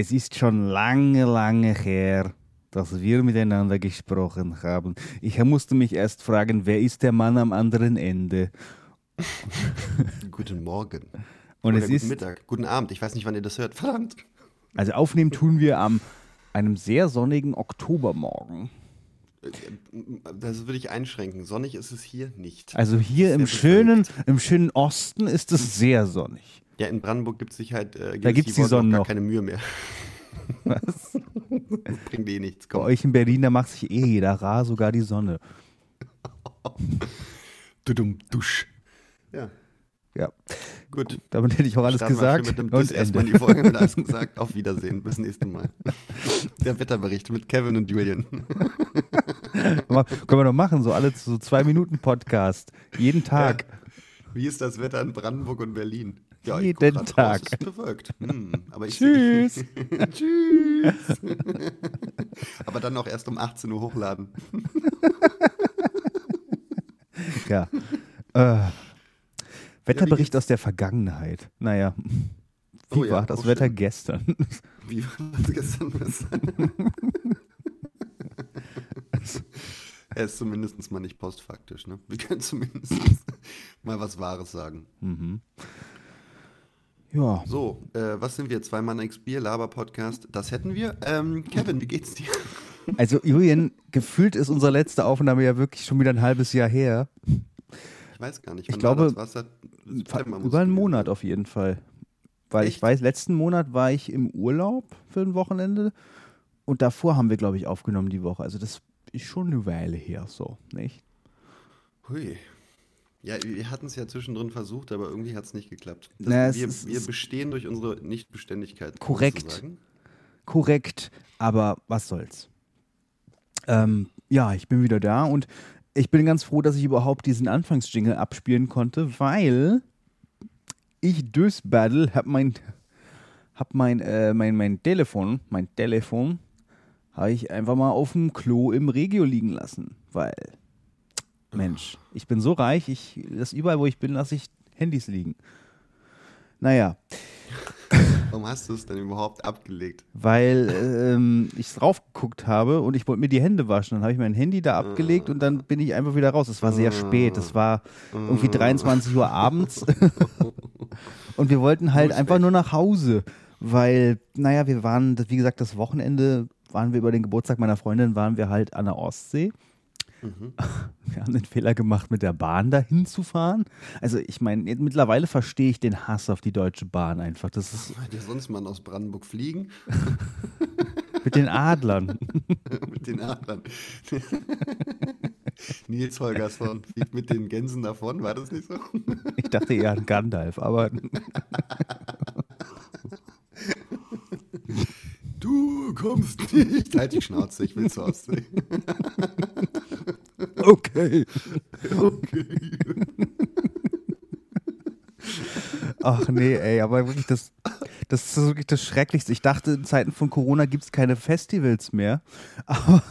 Es ist schon lange, lange her, dass wir miteinander gesprochen haben. Ich musste mich erst fragen, wer ist der Mann am anderen Ende? Guten Morgen. Und Oder es guten ist, Mittag. Guten Abend. Ich weiß nicht, wann ihr das hört. Verdammt. also aufnehmen tun wir am einem sehr sonnigen Oktobermorgen. Das würde ich einschränken. Sonnig ist es hier nicht. Also hier im schönen, im schönen Osten ist es sehr sonnig. Ja, in Brandenburg gibt es sich halt. Äh, Da gibt's die Worte Sonne gar noch. keine Mühe mehr. Was? Das bringt eh nichts. Bei Komm. euch in Berlin, da macht sich eh jeder rar, sogar die Sonne. Dudum, dusch. Ja, Ja, gut. damit hätte ich auch alles Starten gesagt. Mit dem und erstmal die Folge mit alles gesagt. Auf Wiedersehen. Bis nächstes Mal. Der Wetterbericht mit Kevin und Julian. Können wir doch machen, so alle so zwei Minuten Podcast. Jeden Tag. Wie ist das Wetter in Brandenburg und Berlin? Ja, Jeden Tag. Raus, ist bewölkt. Hm, aber ich Tschüss. Tschüss. aber dann auch erst um 18 Uhr hochladen. Ja. Äh, Wetterbericht geht's? aus der Vergangenheit. Naja. Wie Oh ja, war das auch Wetter schön. gestern? Wie war das gestern? er ist zumindest mal nicht postfaktisch, ne? Wir können zumindest mal was Wahres sagen. mhm. Ja. So, äh, was sind wir? Zwei Mann X Bier, Laber-Podcast. Das hätten wir. Ähm, Kevin, wie geht's dir? Also, Julian, gefühlt ist unsere letzte Aufnahme ja wirklich schon wieder ein halbes Jahr her. Ich weiß gar nicht. Ich glaube, war das? Muss Über einen Monat sein. auf jeden Fall. Weil ich Echt? weiß, letzten Monat war ich im Urlaub für ein Wochenende und davor haben wir, glaube ich, aufgenommen die Woche. Also das ist schon eine Weile her, so, nicht? Hui. Ja, wir hatten es ja zwischendrin versucht, aber irgendwie hat es nicht geklappt. Das, Na, wir, ist- wir es- bestehen durch unsere Nichtbeständigkeit. Korrekt. Korrekt, aber was soll's. Ähm, ja, ich bin wieder da und ich bin ganz froh, dass ich überhaupt diesen Anfangsjingle abspielen konnte, weil ich durchs Battle hab mein hab mein, äh, mein mein Telefon, mein Telefon habe ich einfach mal auf dem Klo im Regio liegen lassen, weil Mensch, ich bin so reich, ich das überall wo ich bin, lasse ich Handys liegen. Naja, Warum hast du es denn überhaupt abgelegt? weil ähm, ich drauf geguckt habe und ich wollte mir die Hände waschen. Dann habe ich mein Handy da abgelegt und dann bin ich einfach wieder raus. Es war sehr spät. Es war irgendwie 23 Uhr abends. und wir wollten halt einfach nur nach Hause, weil, naja, wir waren, wie gesagt, das Wochenende waren wir über den Geburtstag meiner Freundin, waren wir halt an der Ostsee. Wir haben den Fehler gemacht, mit der Bahn dahin zu fahren. Also ich meine, mittlerweile verstehe ich den Hass auf die Deutsche Bahn einfach. Das ist Hat ja sonst man aus Brandenburg fliegen? mit den Adlern. mit den Adlern. Nils Holgersson fliegt mit den Gänsen davon, war das nicht so? Ich dachte eher an Gandalf, aber Du kommst nicht. Halt die Schnauze, ich will zur Ostsee. Okay. Okay. Ach nee, ey, aber wirklich das, das ist wirklich das Schrecklichste. Ich dachte, in Zeiten von Corona gibt es keine Festivals mehr. Aber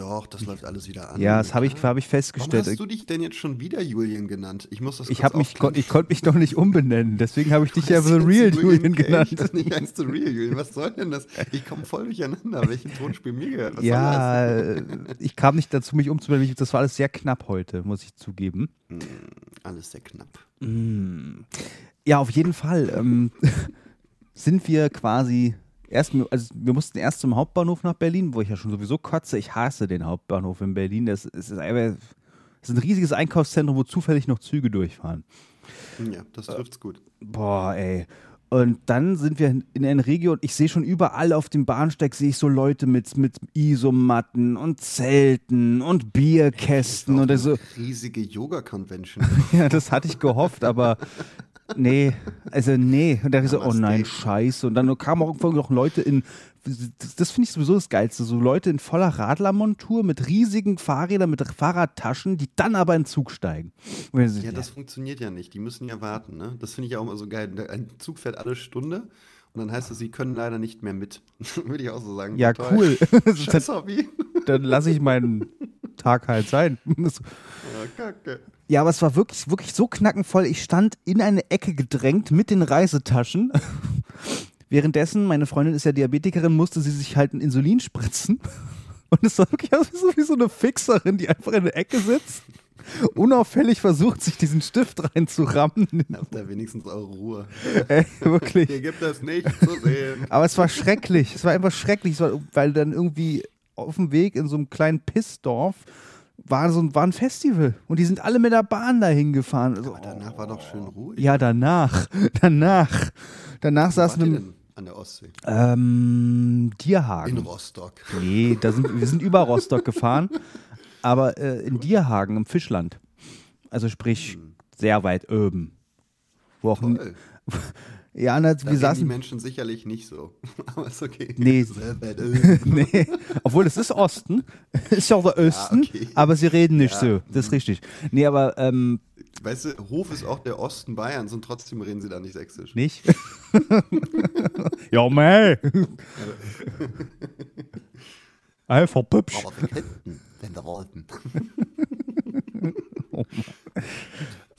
doch, das läuft alles wieder an. ja, das habe ich, hab ich Warum festgestellt. hast du dich denn jetzt schon wieder Julian genannt? Ich muss das Ich, mich, kon, ich konnte mich doch nicht umbenennen, deswegen habe ich dich ja The Real Julian genannt. und Nicht heißt The Real Julian. Was soll denn das? Ich komme voll durcheinander. Welchen Tonspiel mir gehört? Was Ja, äh, ich kam nicht dazu, mich umzubenennen. Das war alles sehr knapp heute, muss ich zugeben. das? Alles sehr knapp. Ja, auf jeden Fall ähm, sind wir quasi erst, also wir mussten erst zum Hauptbahnhof nach Berlin, wo ich ja schon sowieso kotze. Ich hasse den Hauptbahnhof in Berlin. Das, es ist einfach, es ist ein riesiges Einkaufszentrum, wo zufällig noch Züge durchfahren. Ja, das trifft's gut. Boah, ey. Und dann sind wir in einer Region, ich sehe schon überall auf dem Bahnsteig, sehe ich so Leute mit, mit Isomatten und Zelten und Bierkästen Auch und eine so. riesige Yoga-Convention. Ja, das hatte ich gehofft, aber nee, also nee. Und da ich so, oh nein, scheiße. Und dann kamen auch irgendwann noch Leute in, das, finde ich sowieso das Geilste, so Leute in voller Radlermontur mit riesigen Fahrrädern, mit Fahrradtaschen, die dann aber in den Zug steigen. So, Ja, das funktioniert ja nicht. Die müssen ja warten. Ne? Das finde ich auch immer so geil. Ein Zug fährt alle Stunde und dann heißt es, sie können leider nicht mehr mit. Würde ich auch so sagen. ja, Toll. cool. Scheiß Hobby. dann lasse ich meinen Tag halt sein. Ja, aber es war wirklich, wirklich so knackenvoll. Ich stand in eine Ecke gedrängt mit den Reisetaschen. Währenddessen, meine Freundin ist ja Diabetikerin, musste sie sich halt ein Insulin spritzen. Und es sah wirklich aus wie so eine Fixerin, die einfach in der Ecke sitzt, unauffällig versucht, sich diesen Stift reinzurammen. Habt ihr wenigstens eure Ruhe. Ey, wirklich. Hier gibt es nichts zu sehen. Aber es war schrecklich. Es war einfach schrecklich, war, weil dann irgendwie auf dem Weg in so einem kleinen Pissdorf war, so ein, war ein Festival. Und die sind alle mit der Bahn dahin gefahren. Also, Aber danach war doch schön ruhig. ja, danach. Danach. Danach Wo saßen wir. an der Ostsee? Ähm, In Dierhagen. Rostock. Nee, da sind, wir sind über Rostock gefahren, aber äh, in Dierhagen im Fischland. Also sprich, sehr weit oben. Wo auch, Toll. ja, na, wir reden die saßen, Menschen sicherlich nicht so. Aber ist okay. Nee. Oben. nee, obwohl es ist Osten, ist ja auch der Osten, okay. aber sie reden nicht Ja. so, das ist richtig. Nee, aber ähm, Weißt du, Hof ist auch der Osten Bayerns und trotzdem reden sie da nicht sächsisch. nicht. ja, mei. Einfach pübsch. Aber wir könnten, wenn wir wollten.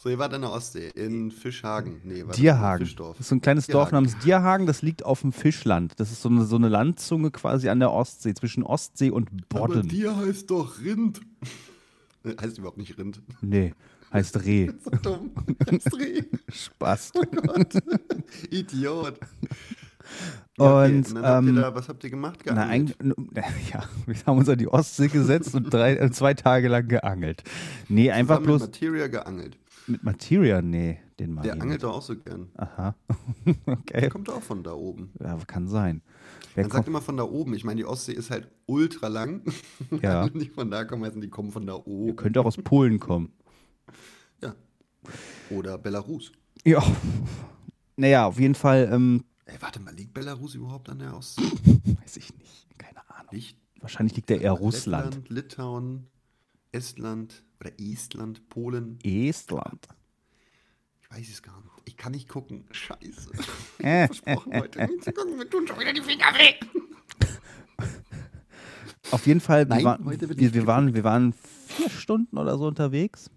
So, ihr wart an der Ostsee, in Fischhagen. Nee, warte, Dierhagen. Fischdorf. Das ist so ein kleines Dorf Dierhagen. namens Dierhagen, das liegt auf dem Fischland. Das ist so eine, so eine Landzunge quasi an der Ostsee, zwischen Ostsee und Aber Bodden. Tier heißt doch Rind. Äh, heißt überhaupt nicht Rind. Nee, heißt Reh. So dumm. Heißt Reh. Spaß. Oh Gott. Idiot. Ja, okay. Und, dann habt ihr ähm, da, was habt ihr gemacht? Na, Geangelt? eigentlich, ja, wir haben uns an die Ostsee gesetzt und drei, äh, zwei Tage lang geangelt. Nee, einfach bloß mit Materia geangelt. Mit Materia, nee, den mag Der angelt nicht. doch auch so gern. Aha, Der okay, kommt auch von da oben. ja, kann sein. Wer Man sagt immer von da oben. Ich meine, die Ostsee ist halt ultra lang. Ja. Wenn die von da kommen, heißen die kommen von da oben. könnte auch aus Polen kommen. Ja. Oder Belarus. Ja, naja, auf jeden Fall, ähm, Ey, warte mal, liegt Belarus überhaupt an der Ostsee? weiß ich nicht, keine Ahnung. Nicht? Wahrscheinlich liegt der eher Russland. Lettland, Litauen, Estland oder Estland, Polen. Estland. Ich weiß es gar nicht. Ich kann nicht gucken. Scheiße. Versprochen, Leute. Nicht zu gucken, wir tun schon wieder die Finger weh. Auf jeden Fall, wir, Nein, waren, heute wird wir, wir, waren, wir waren vier Stunden oder so unterwegs.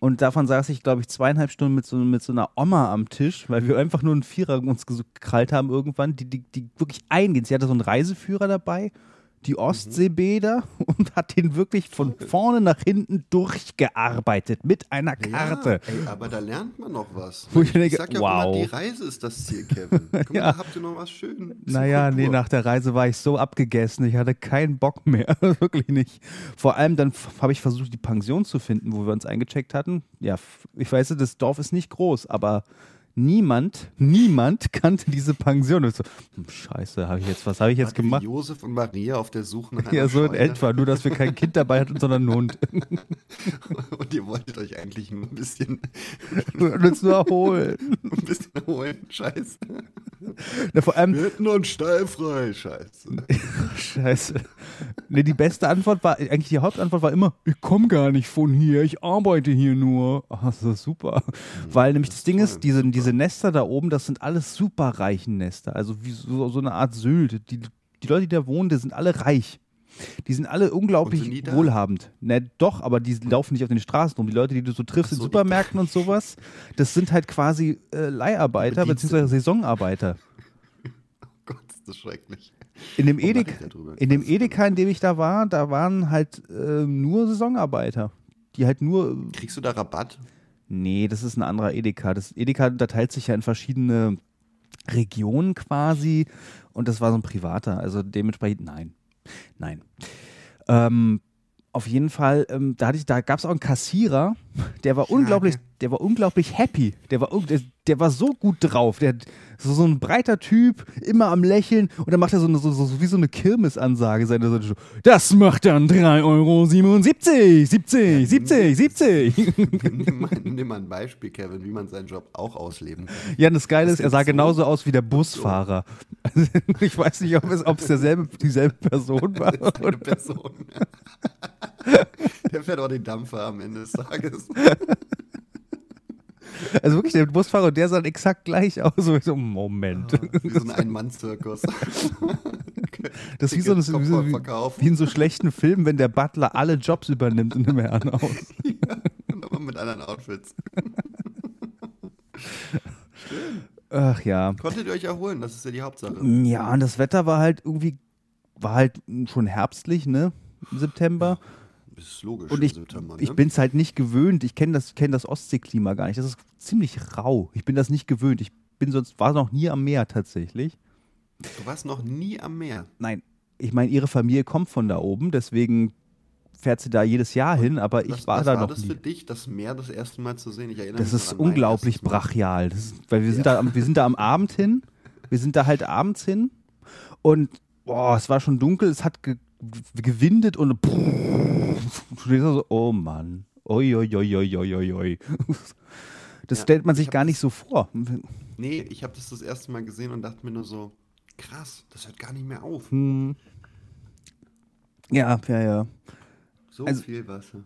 Und davon saß ich, glaube ich, zweieinhalb Stunden mit so, mit so einer Oma am Tisch, weil wir einfach nur einen Vierer uns gekrallt haben irgendwann, die, die, die wirklich eingehen. Sie hatte so einen Reiseführer dabei, die Ostseebäder und hat den wirklich von vorne nach hinten durchgearbeitet mit einer Karte. Ja, ey, aber da lernt man noch was. Wo ich denke, sag ja wow. immer, die Reise ist das Ziel, Kevin. Guck Ja. mal, da habt ihr noch was schön. Naja, nee, nach der Reise war ich so abgegessen. Ich hatte keinen Bock mehr. Wirklich nicht. Vor allem dann habe ich versucht, die Pension zu finden, wo wir uns eingecheckt hatten. Ja, ich weiß, das Dorf ist nicht groß, aber niemand, niemand kannte diese Pension. Und so, hm, Scheiße, habe ich jetzt, was habe ich jetzt wie gemacht? Josef und Maria auf der Suche nach Ja, so in Scheune. etwa. Nur, dass wir kein Kind dabei hatten, sondern einen Hund. Und ihr wolltet euch eigentlich nur ein bisschen, Und uns nur erholen. ein bisschen erholen. Scheiße. Na, vor allem, Wir hätten noch einen Stall frei. Scheiße. Scheiße. Nee, die beste Antwort war, eigentlich die Hauptantwort war immer, ich komme gar nicht von hier, ich arbeite hier nur. Ach, so super. Weil nämlich das, ist Ding ist, diese, super. Diese Nester da oben, das sind alles superreichen Nester. Also wie so, so eine Art Sylt. Die, die Leute, die da wohnen, die sind alle reich. Die sind alle unglaublich sind wohlhabend. Ne, doch, aber die laufen nicht auf den Straßen rum. Die Leute, die du so triffst Ach in so, Supermärkten und sowas, das sind halt quasi äh, Leiharbeiter bzw. Saisonarbeiter. Gott, ist das schrecklich. In dem, Edeka, in dem Edeka, in dem ich da war, da waren halt äh, nur Saisonarbeiter. Die halt nur. Kriegst du da Rabatt? Nee, das ist ein anderer Edeka. Das Edeka unterteilt sich ja in verschiedene Regionen quasi. Und das war so ein privater. Also dementsprechend, nein. Nein. Ähm, auf jeden Fall, ähm, da, hatte ich- da gab es auch einen Kassierer, der war unglaublich, der war unglaublich happy. Der war, der, der war so gut drauf. Der so, so ein breiter Typ, immer am Lächeln und dann macht er so, eine, so, so, wie so eine Kirmesansage. Seine, so, das macht dann 3,77 Euro. 70, 70, 70, 70. nimm, mal, nimm mal ein Beispiel, Kevin, wie man seinen Job auch ausleben kann. Ja, das Geile Das ist, er sah so. genauso aus wie der Busfahrer. Also, ich weiß nicht, ob es, ob es derselbe, dieselbe Person war. Eine Person. Der fährt auch den Dampfer am Ende des Tages. Also wirklich, der Busfahrer, der sah exakt gleich aus. So, ich so, Moment. Wie so ein Ein-Mann-Zirkus. Das ist wie, so, ist wie, so, wie, wie in so schlechten Filmen, wenn der Butler alle Jobs übernimmt in einem Herrenhaus. ja, aber mit anderen Outfits. Ach ja. Konntet ihr euch erholen? Das ist ja die Hauptsache. Ja, und das Wetter war halt irgendwie, war halt schon herbstlich, ne? Im September. Das ist logisch Und ich, September, ne? ich bin es halt nicht gewöhnt. Ich kenne das, kenn das Ostseeklima gar nicht. Das ist ziemlich rau. Ich bin das nicht gewöhnt. Ich bin sonst, war noch nie am Meer tatsächlich. Du warst noch nie am Meer. Nein, ich meine, ihre Familie kommt von da oben, deswegen fährt sie da jedes Jahr hin, aber ich was, war was da war noch das nie. für dich, das Meer das erste Mal zu sehen? Ich erinnere Das mich ist unglaublich brachial. Das ist, weil wir sind, da, am- wir sind da am Abend hin. Wir sind da halt abends hin. Und boah, es war schon dunkel, es hat ge gewindet und denkst so, oh Mann. Oi, oi, oi, oi, oi, oi. Das Ja, stellt man ich sich gar nicht so vor. Nee, ich habe das das erste Mal gesehen und dachte mir nur so, krass, das hört gar nicht mehr auf. Hm. Ja, ja, ja. So Also- viel Wasser.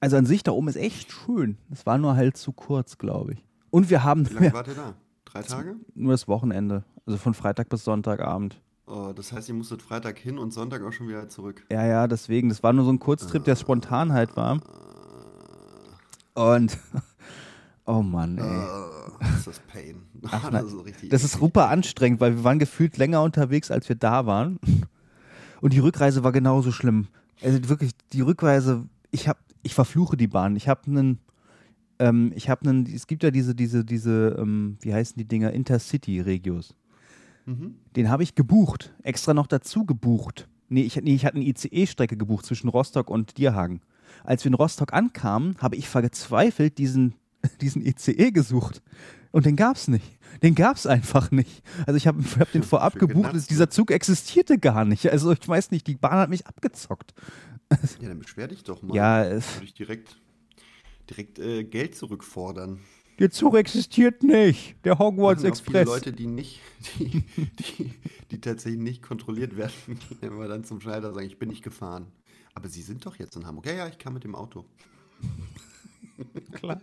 Also an sich da oben ist echt schön. Es war nur halt zu kurz, glaube ich. Und wir haben Wie lange wart ihr da? Drei Tage? nur das Wochenende. Also von Freitag bis Sonntagabend. Oh, das heißt, ihr musstet Freitag hin und Sonntag auch schon wieder zurück. Ja, ja, deswegen. Das war nur so ein Kurztrip, der spontan halt war. Und. Oh Mann, ey. Oh, ist das Pain. Ach, das ist richtig Das ist super anstrengend, weil wir waren gefühlt länger unterwegs, als wir da waren. Und die Rückreise war genauso schlimm. Also wirklich, die Rückreise, ich hab, ich verfluche die Bahn. Ich habe einen, ähm, ich habe einen, es gibt ja diese, diese, diese, ähm, wie heißen die Dinger, Intercity-Regios. Mhm. Den habe ich gebucht, extra noch dazu gebucht. Nee, ich, nee, ich hatte eine ICE-Strecke gebucht zwischen Rostock und Dierhagen. Als wir in Rostock ankamen, habe ich verzweifelt diesen, diesen ICE gesucht. Und den gab es nicht. Den gab es einfach nicht. Also ich habe hab den vorab gebucht. Dieser ne? Zug existierte gar nicht. Also ich weiß nicht, die Bahn hat mich abgezockt. Ja, dann beschwer dich doch mal. Ja, es, Würde ich direkt, direkt äh, Geld zurückfordern. Der Zug existiert nicht. Der Hogwarts auch viele Express. Leute, die nicht, die, die, die tatsächlich nicht kontrolliert werden, gehen immer dann zum Schneider sagen, ich bin nicht gefahren. Aber Sie sind doch jetzt in Hamburg. Ja, ja, ich kam mit dem Auto. Klar.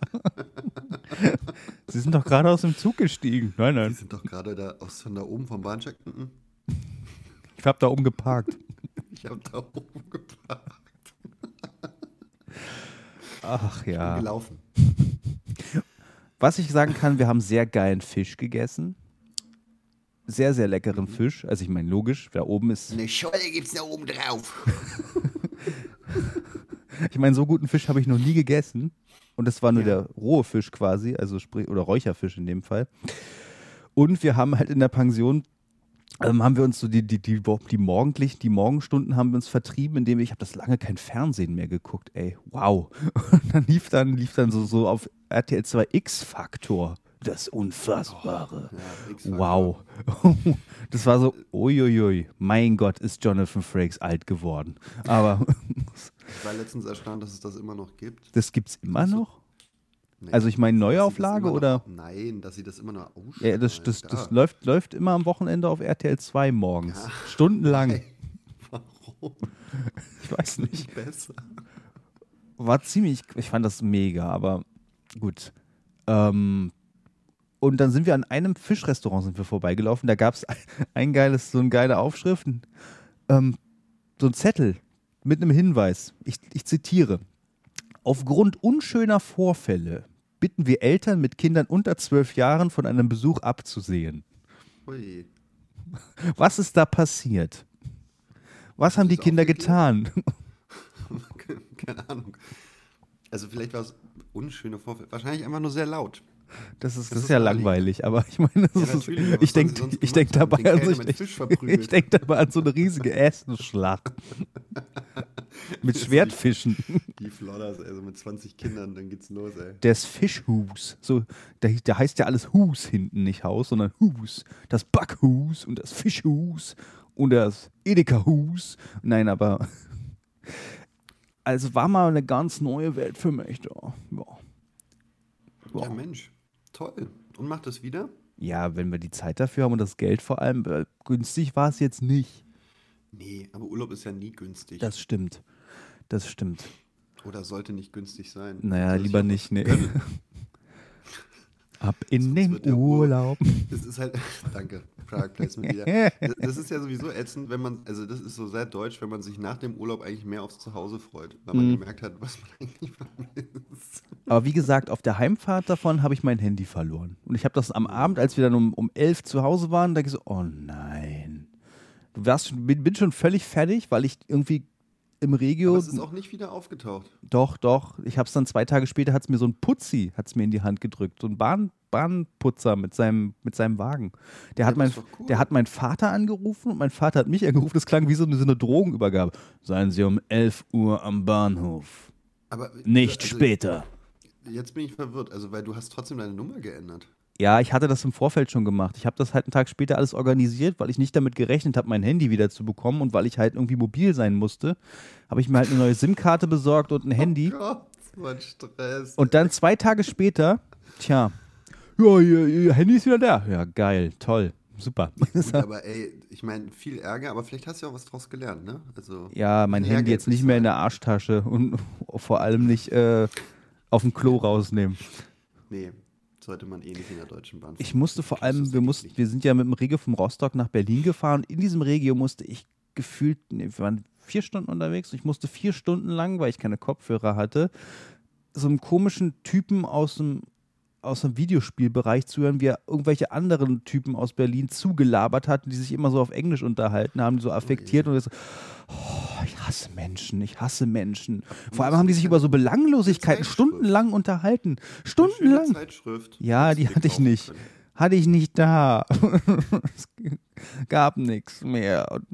Sie sind doch gerade aus dem Zug gestiegen. Nein, Sie nein. sind doch gerade da aus von da oben vom Bahnsteig. Mhm. Ich habe da oben geparkt. Ich habe da oben geparkt. Ach Bin ja. gelaufen. Was ich sagen kann, wir haben sehr geilen Fisch gegessen. Sehr, sehr leckeren Fisch. Also ich meine, logisch, da oben ist. Eine Scholle gibt's da oben drauf. Ich meine, so guten Fisch habe ich noch nie gegessen. Und das war nur Ja. der rohe Fisch quasi, also sprich, oder Räucherfisch in dem Fall. Und wir haben halt in der Pension, ähm, haben wir uns so die, die, die, die morgendlich, die Morgenstunden haben wir uns vertrieben, indem ich habe das lange kein Fernsehen mehr geguckt, ey. Wow. Und dann lief dann, lief dann so, so auf RTL 2 X-Faktor. Das Unfassbare. Ja, X-Faktor. Wow. Das war so, uiuiui, mein Gott, ist Jonathan Frakes alt geworden. Aber Ich war letztens erstaunt, dass es das immer noch gibt. das gibt's immer noch? Nee, Also ich meine Neuauflage noch- oder? Nein, dass sie das immer noch ausstrahlen. Ja, das, das, das Ja. läuft, läuft immer am Wochenende auf RTL 2 morgens. Ja. Stundenlang. Hey, Warum? Ich weiß nicht. Nicht besser. War ziemlich, ich fand das mega, aber gut. Ähm, und dann sind wir an einem Fischrestaurant sind wir vorbeigelaufen. Da gab es ein geiles, so eine geile Aufschrift, ähm, so ein Zettel mit einem Hinweis. Ich, ich zitiere. Aufgrund unschöner Vorfälle bitten wir Eltern mit Kindern unter zwölf Jahren von einem Besuch abzusehen. Ui. Was ist da passiert? Was haben die Kinder getan? Keine Ahnung. Also vielleicht war es unschöne Vorfälle. Wahrscheinlich einfach nur sehr laut. Das ist, das Das ist ja langweilig, aber ich meine, das Ja, ist, ich denke ich denk dabei, an so, ich, ich denk dabei an so eine riesige Essenschlacht mit Schwertfischen. Die Flodders, also mit 20 Kindern, dann geht's los, ey. Das Fischhus, so, da, da heißt ja alles Hus hinten, nicht Haus, sondern Hus. Das Backhus und das Fischhus und das Edeka-Hus. Nein, aber also war mal eine ganz neue Welt für mich da. Ja. Ja, Ja. Mensch. Toll. Und macht das wieder? ja, wenn wir die Zeit dafür haben und das Geld vor allem, weil günstig war es jetzt nicht. Nee, aber Urlaub ist ja nie günstig. Das stimmt. Das stimmt. Oder sollte nicht günstig sein. Naja, sich lieber nicht, nee. Ab in Sonst den Urlaub. Es ist halt, danke, Product Placement wieder. Das ist ja sowieso ätzend, wenn man, also das ist so sehr deutsch, wenn man sich nach dem Urlaub eigentlich mehr aufs Zuhause freut, weil man Mhm. gemerkt hat, was man eigentlich vermisst. Aber wie gesagt, auf der Heimfahrt davon habe ich mein Handy verloren. Und ich habe das am Abend, als wir dann um, um elf zu Hause waren, da ich so, oh nein. Du warst schon, bin, bin schon völlig fertig, weil ich irgendwie im Regio. Aber es ist auch nicht wieder aufgetaucht. Doch, doch. Ich habe es dann zwei Tage später, hat es mir so ein Putzi, hat mir in die Hand gedrückt. So ein Bahn, Bahnputzer mit seinem, mit seinem Wagen. Der hat, Ja, mein, ist doch cool. der hat meinen Vater angerufen und mein Vater hat mich angerufen. Das klang wie so eine, so eine Drogenübergabe. Seien Sie um 11 Uhr am Bahnhof. Aber Nicht also, später. Jetzt bin ich verwirrt, also weil du hast trotzdem deine Nummer geändert. Ja, ich hatte das im Vorfeld schon gemacht. Ich habe das halt einen Tag später alles organisiert, weil ich nicht damit gerechnet habe, mein Handy wieder zu bekommen und weil ich halt irgendwie mobil sein musste, habe ich mir halt eine neue SIM-Karte besorgt und ein Handy. Oh Gott, so ein Stress. Und dann zwei Tage später, tja, ja, ihr, ihr Handy ist wieder da. Ja, geil, toll, super. Gut, aber ey, ich meine, viel Ärger, aber vielleicht hast du ja auch was draus gelernt, ne? Also, Ja, mein Ärger Handy jetzt nicht mehr in der Arschtasche und vor allem nicht äh, auf dem Klo rausnehmen. Nee, sollte man eh nicht in der Deutschen Bahn. Ich fahren. musste vor allem, wir mussten, wir sind ja mit dem Regio vom Rostock nach Berlin gefahren. In diesem Regio musste ich gefühlt, nee, wir waren vier Stunden unterwegs. Ich musste vier Stunden lang, weil ich keine Kopfhörer hatte, so einem komischen Typen aus dem aus dem Videospielbereich zuhören, wie er irgendwelche anderen Typen aus Berlin zugelabert hatten, die sich immer so auf Englisch unterhalten haben, die so affektiert und ich so, oh, ich hasse Menschen, ich hasse Menschen. Vor allem haben die sich über so Belanglosigkeiten stundenlang unterhalten. Stundenlang. Zeitschrift. Ja, die hatte ich nicht. können. Hatte ich nicht da. es gab nichts mehr. Und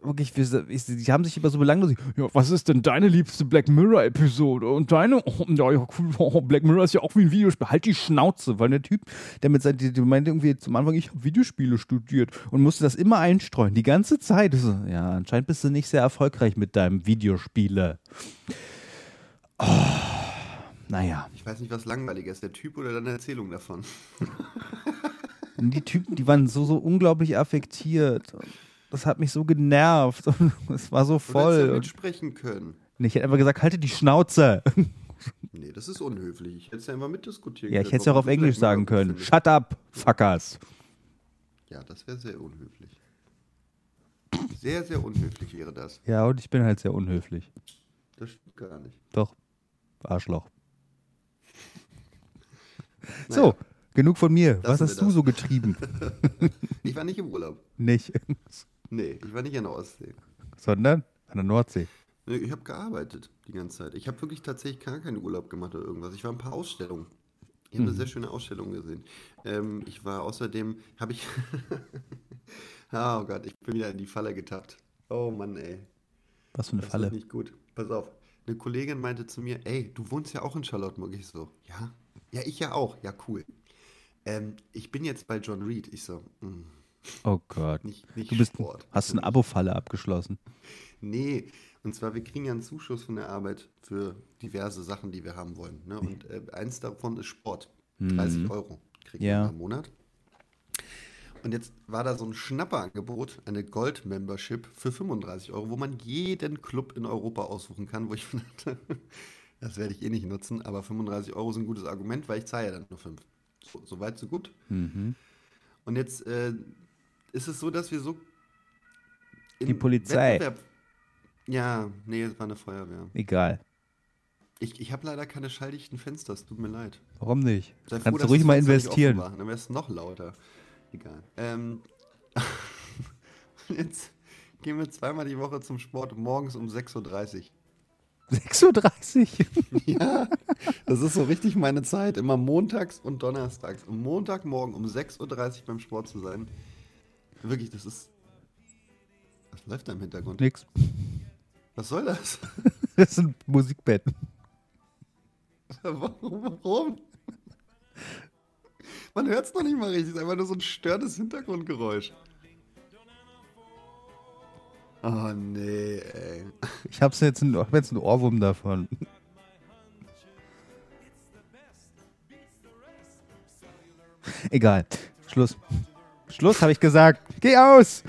wirklich, wir- ich- die haben sich über so belanglos. Ja, was ist denn deine liebste Black Mirror-Episode? Und deine? Oh, ja, cool. Oh, Black Mirror ist ja auch wie ein Videospiel. Halt die Schnauze, weil der Typ, der mit seinem, der meinte irgendwie zum Anfang, ich habe Videospiele studiert und musste das immer einstreuen, die ganze Zeit. So, ja, anscheinend bist du nicht sehr erfolgreich mit deinem Videospiele. Oh, naja. Ich weiß nicht, was langweiliger ist, der Typ oder deine Erzählung davon. Die Typen, die waren so, so unglaublich affektiert. Das hat mich so genervt. Es war so Du hättest ja voll. Mitsprechen können. ich hätte einfach gesagt, halte die Schnauze. Nee, das ist unhöflich. Ich hätte es ja einfach mitdiskutieren Ja, können. ich hätte es ja auch auf Englisch sagen können. findest. Shut up, fuckers. Ja, das wäre sehr unhöflich. Sehr, sehr unhöflich wäre das. Ja, und ich bin halt sehr unhöflich. Das stimmt gar nicht. Doch. Arschloch. Naja, So, genug von mir. Was Lassen hast wir du so getrieben? Ich war nicht im Urlaub. Nicht. Nee, ich war nicht in der Ostsee. Sondern an der Nordsee. Ich habe gearbeitet die ganze Zeit. Ich habe wirklich tatsächlich gar keinen Urlaub gemacht oder irgendwas. Ich war ein paar Ausstellungen. Ich habe eine sehr schöne Ausstellung gesehen. Ähm, ich war außerdem, habe ich, oh Gott, ich bin wieder in die Falle getappt. Oh Mann, ey. Was für eine Das Falle. ist nicht gut. Pass auf. Eine Kollegin meinte zu mir, ey, du wohnst ja auch in Charlottenburg. Ich so, ja? Ja, ich ja auch. Ja, cool. Ähm, ich bin jetzt bei John Reed. Ich so, mm, Oh Gott. nicht, nicht Du bist, Sport. hast Bitte eine Abo-Falle abgeschlossen. Nee, und zwar, wir kriegen ja einen Zuschuss von der Arbeit für diverse Sachen, die wir haben wollen. Ne? Und äh, eins davon ist Sport. 30 Euro kriegen Ja. wir im Monat. Und jetzt war da so ein Schnapperangebot, eine Gold-Membership für 35 Euro, wo man jeden Club in Europa aussuchen kann, wo ich dachte, das werde ich eh nicht nutzen, aber 35 Euro sind ein gutes Argument, weil ich zahle ja dann nur 5. So, so weit, so gut. Mhm. Und jetzt äh, ist es so, dass wir so. Die Polizei. Wettbewerb- Ja, nee, es war eine Feuerwehr. Egal. Ich, ich habe leider keine schalldichten Fenster, es tut mir leid. Warum nicht? Sei froh, Kannst du dass ruhig mal investieren. Dann wäre es noch lauter. Egal. Ähm, jetzt gehen wir zweimal die Woche zum Sport, morgens um 6.30 Uhr. 6.30 Uhr. Ja, das ist so richtig meine Zeit. Immer montags und donnerstags. Um Montagmorgen um 6.30 Uhr beim Sport zu sein. Wirklich, das ist. Was läuft da im Hintergrund? Nix. Was soll das? Das sind Musikbetten. Warum? Warum? Man hört es noch nicht mal richtig. Es ist einfach nur so ein störendes Hintergrundgeräusch. Oh nee, ey. Ich hab's jetzt, ein- hab jetzt einen Ohrwurm davon. Egal. Schluss. Schluss, habe ich gesagt. Geh aus!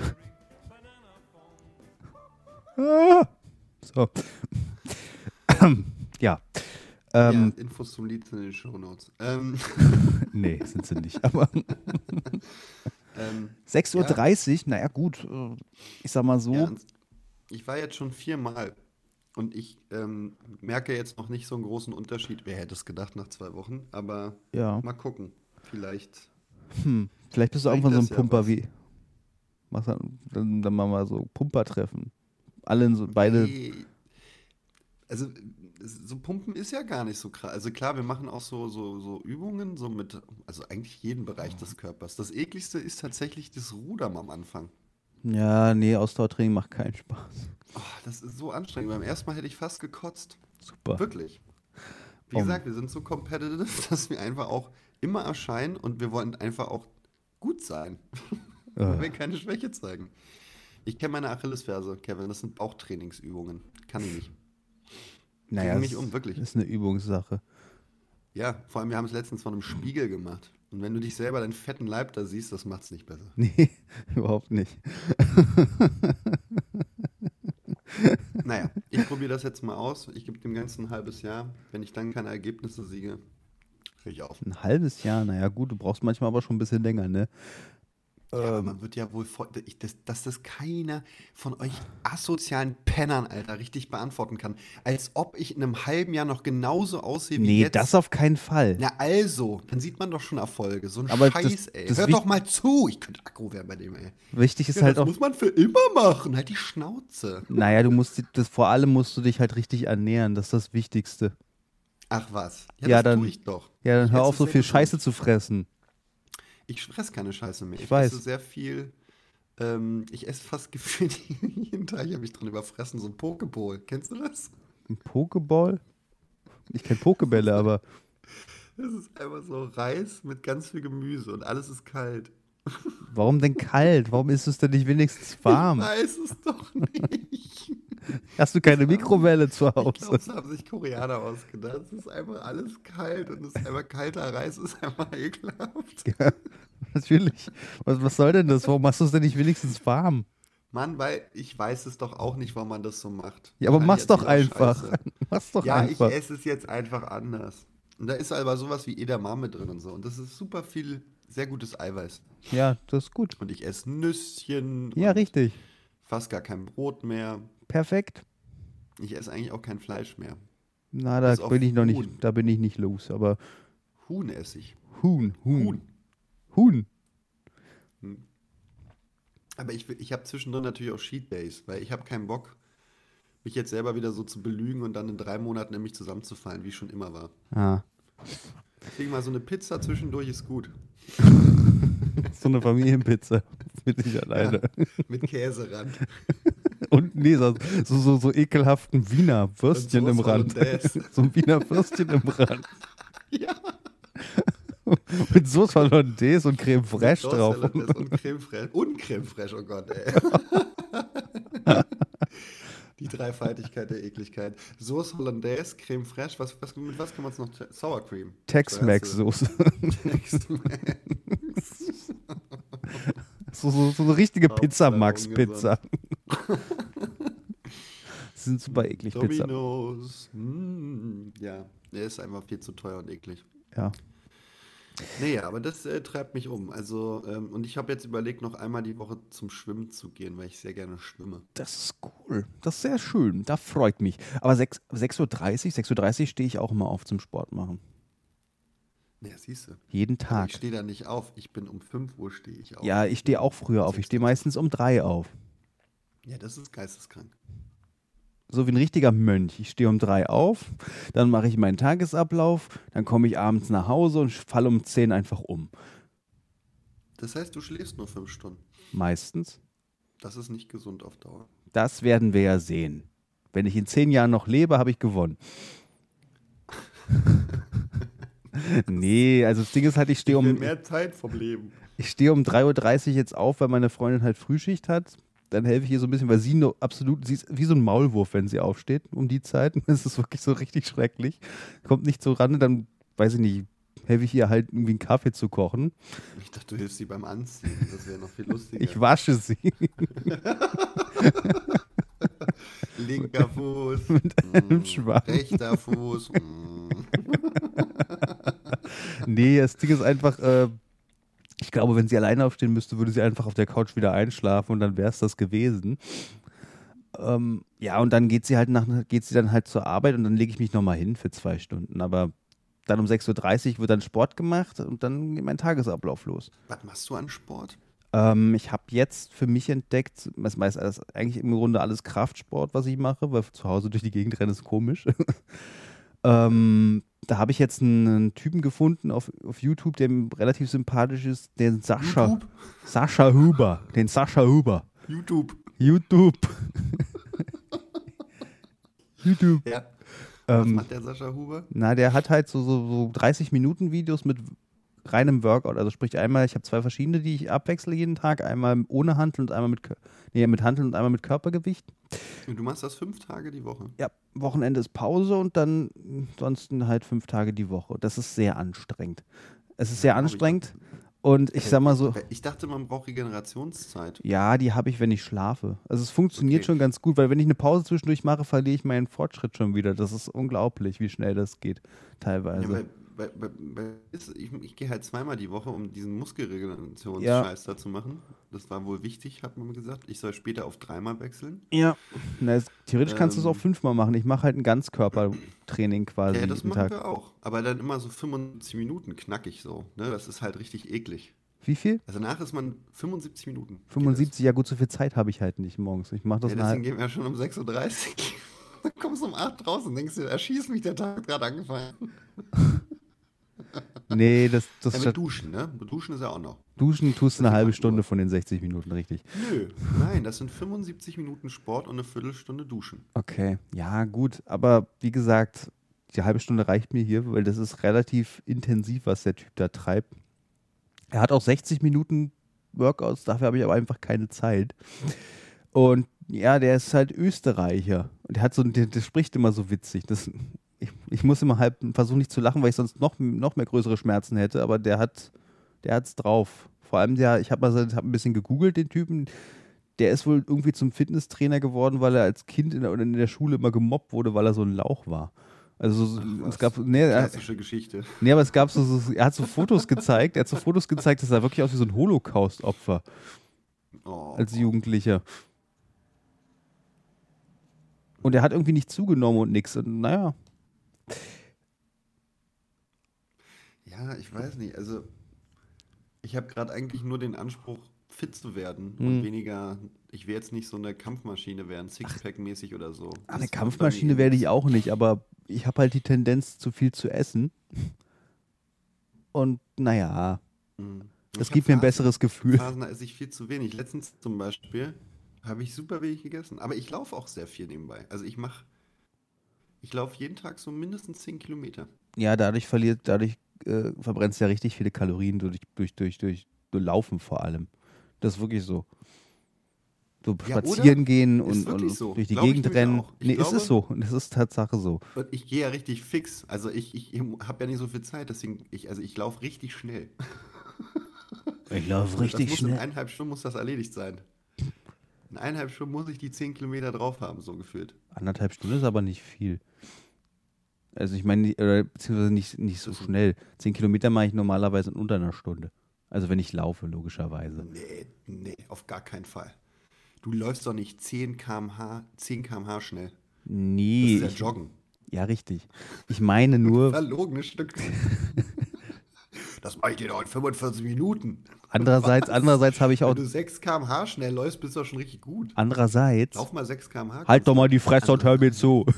Ah. So. ja. Ähm, ja, Infos zum Lied sind in den Shownotes. Ähm, Nee, sind sie nicht. Aber Ähm, 6.30 Uhr, naja gut, äh, ich sag mal so. ja, ich war jetzt schon viermal und ich ähm, merke jetzt noch nicht so einen großen Unterschied. Wer hätte es gedacht nach zwei Wochen? Aber Ja. mal gucken. Vielleicht. Hm, vielleicht bist du Vielleicht irgendwann so ein ja Pumper was. wie. Machst dann, dann, dann machen wir so Pumper-Treffen. Alle in so, beide. Nee. Also, so Pumpen ist ja gar nicht so krass. Also klar, wir machen auch so, so, so Übungen, so mit, also eigentlich jeden Bereich des Körpers. Das ekligste ist tatsächlich das Rudern am Anfang. Ja, nee, Ausdauertraining macht keinen Spaß. Oh, das ist so anstrengend. Beim ersten Mal hätte ich fast gekotzt. Super. Wirklich. Wie Um. gesagt, wir sind so competitive, dass wir einfach auch immer erscheinen und wir wollen einfach auch gut sein. Wir Äh, wollen keine Schwäche zeigen. Ich kenne meine Achillesferse, Kevin. Das sind Bauchtrainingsübungen. Kann ich nicht. Naja, bring mich um, wirklich. ist eine Übungssache. Ja, vor allem, wir haben es letztens von einem Spiegel gemacht. Und wenn du dich selber deinen fetten Leib da siehst, das macht es nicht besser. Nee, überhaupt nicht. Naja, ich probiere das jetzt mal aus. Ich gebe dem Ganzen ein halbes Jahr. Wenn ich dann keine Ergebnisse siege, höre ich auf. Ein halbes Jahr, naja gut, du brauchst manchmal aber schon ein bisschen länger, ne? Ja, Ähm, man wird ja wohl, voll, ich, das, dass das keiner von euch asozialen Pennern, Alter, richtig beantworten kann. Als ob ich in einem halben Jahr noch genauso aussehe wie nee, jetzt. das auf keinen Fall. Na also, dann sieht man doch schon Erfolge. So ein Aber das- Scheiß, ey. das Hört doch mal zu. Ich könnte aggro werden bei dem, ey. Wichtig ist Ja, halt das auch, muss man für immer machen. Halt die Schnauze. naja, du musst, das, vor allem musst du dich halt richtig ernähren, das ist das Wichtigste. Ach was. Ja, das dann- tue ich doch. Ja, dann hör auf, so viel. Scheiße zu fressen. Ich fresse keine Scheiße mehr. Ich Ich, weiß. esse sehr viel. Ähm, ich esse fast gefühlt jeden Tag. Ich habe mich dran überfressen. So ein Pokeball. Kennst du das? Ein Pokeball? Ich kenn Pokebälle, aber Das ist einfach so Reis mit ganz viel Gemüse und alles ist kalt. Warum denn kalt? Warum ist es denn nicht wenigstens warm? Ich weiß es doch nicht. Hast du keine Mikrowelle zu Ich glaube, Hause? das haben sich Koreaner ausgedacht. Es ist einfach alles kalt und es ist einfach kalter Reis, es ist einfach ekelhaft. Ja, natürlich. Was, was soll denn das? Warum machst du es denn nicht wenigstens warm? Mann, weil ich weiß es doch auch nicht, warum man das so macht. Ja, aber Wahrscheinlich mach's doch einfach. Mach's doch Ja, einfach. ich esse es jetzt einfach anders. Und da ist aber sowas wie Edamame drin und so. Und das ist super viel, sehr gutes Eiweiß. Ja, das ist gut. Und ich esse Nüsschen. Ja, und richtig. Fast gar kein Brot mehr. Perfekt. Ich esse eigentlich auch kein Fleisch mehr. Na, da bin ich noch nicht, Huhn. da bin ich nicht los. Aber Huhn esse ich. Huhn, Huhn, Huhn. Huhn. Aber ich, ich habe zwischendrin natürlich auch Cheat Days, weil ich habe keinen Bock, mich jetzt selber wieder so zu belügen und dann in drei Monaten in mich zusammenzufallen, wie ich schon immer war. Ah, Deswegen mal so eine Pizza zwischendurch ist gut. so eine Familienpizza mit sich alleine. Mit Käserand. Und nee, so, so, so, ekelhaften Wiener Würstchen im Rand. So ein Wiener Würstchen im Rand. Ja. Mit Soße Hollandaise und Creme Fraiche Sauce drauf. Und Creme Fraiche. Und Creme Fraiche, oh Gott, ey. Die Dreifaltigkeit der Ekligkeit. Soße Hollandaise, Creme Fraiche, was, was, mit was kann man es noch? Sour Cream. Tex-Mex-Soße. Tex-Mex. So, so, so eine richtige Pizza Max-Pizza. sind super eklig, Pizza. Domino's. Mm, ja, der ist einfach viel zu teuer und eklig. Ja. Naja, aber das äh, treibt mich um. Also, ähm, und ich habe jetzt überlegt, noch einmal die Woche zum Schwimmen zu gehen, weil ich sehr gerne schwimme. Das ist cool. Das ist sehr schön. Da freut mich. Aber 6 6.30 Uhr, 6.30 Uhr stehe ich auch immer auf zum Sport machen. Naja, siehst du. Jeden Aber Tag. ich stehe da nicht auf. Ich bin um 5 Uhr stehe ich auf. Ja, ich stehe auch früher auf. Ich stehe meistens um drei auf. Ja, das ist geisteskrank. So wie ein richtiger Mönch. Ich stehe um drei auf, dann mache ich meinen Tagesablauf, dann komme ich abends nach Hause und falle um zehn einfach um. Das heißt, du schläfst nur 5 Stunden. Meistens. Das ist nicht gesund auf Dauer. Das werden wir ja sehen. Wenn ich in zehn Jahren noch lebe, habe ich gewonnen. nee, also das Ding ist halt, ich stehe um, mehr Zeit vom Leben. ich stehe um 3.30 Uhr jetzt auf, weil meine Freundin halt Frühschicht hat. Dann helfe ich ihr so ein bisschen, weil sie nur absolut, sie ist wie so ein Maulwurf, wenn sie aufsteht um die Zeit. Das ist wirklich so richtig schrecklich. Kommt nicht so ran, dann weiß ich nicht, helfe ich ihr halt irgendwie einen Kaffee zu kochen. Ich dachte, du hilfst sie beim Anziehen. Das wäre noch viel lustiger. Ich wasche sie. Linker Fuß. einem mm, Schwamm. Rechter Fuß. mm. nee, das Ding ist einfach, äh, Ich glaube, wenn sie alleine aufstehen müsste, würde sie einfach auf der Couch wieder einschlafen und dann wäre es das gewesen. Ähm, ja, und dann geht sie halt nach, geht sie dann halt zur Arbeit und dann lege ich mich nochmal hin für zwei Stunden. Aber dann um 6.30 Uhr wird dann Sport gemacht und dann geht mein Tagesablauf los. Was machst du an Sport? Ähm, ich habe jetzt für mich entdeckt, das meist alles, eigentlich im Grunde alles Kraftsport, was ich mache, weil zu Hause durch die Gegend rennen ist komisch. ähm, da habe ich jetzt einen, einen, Typen gefunden auf, auf YouTube, der relativ sympathisch ist, den Sascha. YouTube? Sascha Huber. Den Sascha Huber. YouTube. YouTube. YouTube. Ja. Was ähm, macht der Sascha Huber? Na, der hat halt so, so, so 30 Minuten Videos mit reinem Workout. Also sprich einmal, ich habe zwei verschiedene, die ich abwechsle jeden Tag. Einmal ohne Handel und einmal mit, nee, mit Handel und einmal mit Körpergewicht. Und du machst das fünf Tage die Woche? Ja, Wochenende ist Pause und dann ansonsten halt fünf Tage die Woche. Das ist sehr anstrengend. Es ist sehr anstrengend. Und ich sag mal so. Ich dachte, man braucht Regenerationszeit. Ja, die habe ich, wenn ich schlafe. Also es funktioniert okay. schon ganz gut, weil wenn ich eine Pause zwischendurch mache, verliere ich meinen Fortschritt schon wieder. Das ist unglaublich, wie schnell das geht, teilweise. Ja, bei, bei, bei, ich, ich gehe halt zweimal die Woche, um diesen Muskelregenerationsscheiß ja. da zu machen. Das war wohl wichtig, hat man mir gesagt. Ich soll später auf dreimal wechseln. Ja. Na, theoretisch ähm, kannst du es auch fünfmal machen. Ich mache halt ein Ganzkörpertraining quasi. Ja, das machen Tag. wir auch. Aber dann immer so 75 Minuten knackig so. Ne? Das ist halt richtig eklig. Wie viel? Also danach ist man 75 Minuten. 75, ja gut, so viel Zeit habe ich halt nicht morgens. Ich mache das ja, deswegen gehen wir schon um 6.30 Uhr. dann kommst du um 8 Uhr raus und denkst dir, erschieß mich, der Tag gerade angefangen. Nee, das. das ja, mit Duschen, ne? Duschen ist ja auch noch. Duschen tust du eine halbe Stunde von den 60 Minuten, richtig? Nö, nein, das sind 75 Minuten Sport und eine Viertelstunde Duschen. Okay, ja, gut. Aber wie gesagt, die halbe Stunde reicht mir hier, weil das ist relativ intensiv, was der Typ da treibt. Er hat auch 60 Minuten Workouts, dafür habe ich aber einfach keine Zeit. Und ja, der ist halt Österreicher. Und der hat so, der, der spricht immer so witzig. Das ich, ich muss immer halb versuchen nicht zu lachen, weil ich sonst noch, noch mehr größere Schmerzen hätte, aber der hat der hat's drauf. Vor allem der, ich habe mal hab ein bisschen gegoogelt, den Typen, der ist wohl irgendwie zum Fitnesstrainer geworden, weil er als Kind in der, in der Schule immer gemobbt wurde, weil er so ein Lauch war. Also Ach, es gab nee, klassische Geschichte. Nee, aber es gab so, so, er hat so Fotos gezeigt, er hat so Fotos gezeigt, das sah wirklich aus wie so ein Holocaust-Opfer. Oh. Als Jugendlicher. Und er hat irgendwie nicht zugenommen und nichts. Und naja, ja, ich weiß nicht. Also, ich habe gerade eigentlich nur den Anspruch, fit zu werden hm. und weniger. Ich will jetzt nicht so eine Kampfmaschine werden, Sixpack-mäßig oder so. Ach, eine Kampfmaschine werde ich auch nicht, aber ich habe halt die Tendenz, zu viel zu essen. Und naja, hm. das gibt mir ein besseres Gefühl. Phasen, esse ich viel zu wenig. Letztens zum Beispiel habe ich super wenig gegessen, aber ich laufe auch sehr viel nebenbei. Also ich mache ich laufe jeden Tag so mindestens 10 Kilometer. Ja, dadurch verliert, dadurch äh, verbrennst du ja richtig viele Kalorien durch, durch, durch, durch, durch Laufen vor allem. Das ist wirklich so. So ja, spazieren gehen und, und so. durch die Glaube Gegend rennen. Nee, glaube, ist es so. Das ist Tatsache so. Ich gehe ja richtig fix. Also ich, ich habe ja nicht so viel Zeit, deswegen, ich, also ich laufe richtig schnell. Ich laufe richtig muss schnell. In eineinhalb Stunden muss das erledigt sein. In eineinhalb Stunden muss ich die 10 Kilometer drauf haben, so gefühlt. Anderthalb Stunden ist aber nicht viel. Also ich meine, beziehungsweise nicht, nicht so schnell. 10 Kilometer mache ich normalerweise in unter einer Stunde. Also wenn ich laufe, logischerweise. Nee, nee, auf gar keinen Fall. Du läufst doch nicht 10 km/h, 10 km/h schnell. Nee. Das ist ja Joggen. Ja, richtig. Ich meine nur. Verlogenes Stück. das mache ich dir doch in 45 Minuten. Andererseits, andererseits habe ich auch. Wenn du 6 km/h schnell läufst, bist du doch schon richtig gut. Andererseits. Lauf mal 6 km/h. Halt doch mal die Fresse und hör mir zu.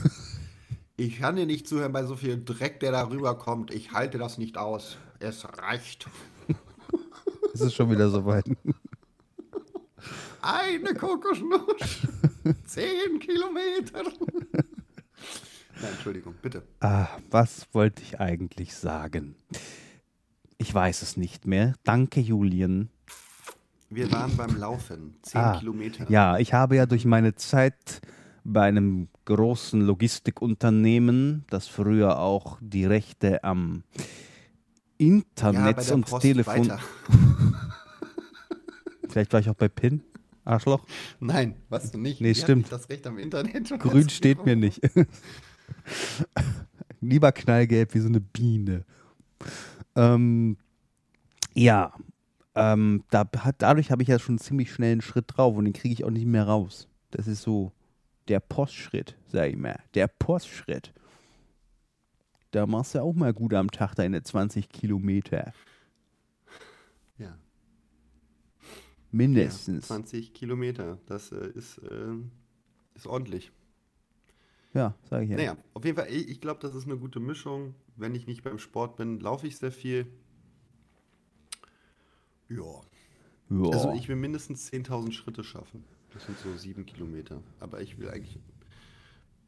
Ich kann dir nicht zuhören bei so viel Dreck, der da rüberkommt. Ich halte das nicht aus. Es reicht. es ist schon wieder soweit. Eine Kokosnuss. Zehn Kilometer. Nein, Entschuldigung, bitte. Ah, was wollte ich eigentlich sagen? Ich weiß es nicht mehr. Danke, Julian. Wir waren beim Laufen. Zehn ah, Kilometer. Ja, ich habe ja durch meine Zeit bei einem großen Logistikunternehmen, das früher auch die Rechte am Internet ja, und Post Telefon. Vielleicht war ich auch bei PIN. Arschloch? Nein, was du nicht. Nee, Wie stimmt. das Recht am Internet. Grün steht mir nicht. Lieber knallgelb wie so eine Biene. Ähm, ja, ähm, da, hat, dadurch habe ich ja schon einen ziemlich schnellen Schritt drauf und den kriege ich auch nicht mehr raus. Das ist so der Postschritt, sag ich mal. Der Postschritt. Da machst du auch mal gut am Tag deine 20 Kilometer. Ja. Mindestens. Ja, 20 Kilometer. Das äh, ist, äh, ist ordentlich. Ja, sage ich ja. Naja, auf jeden Fall, ich, ich glaube, das ist eine gute Mischung. Wenn ich nicht beim Sport bin, laufe ich sehr viel. Ja. Ja. Also ich will mindestens 10.000 Schritte schaffen. Das sind so sieben Kilometer. Aber ich will eigentlich,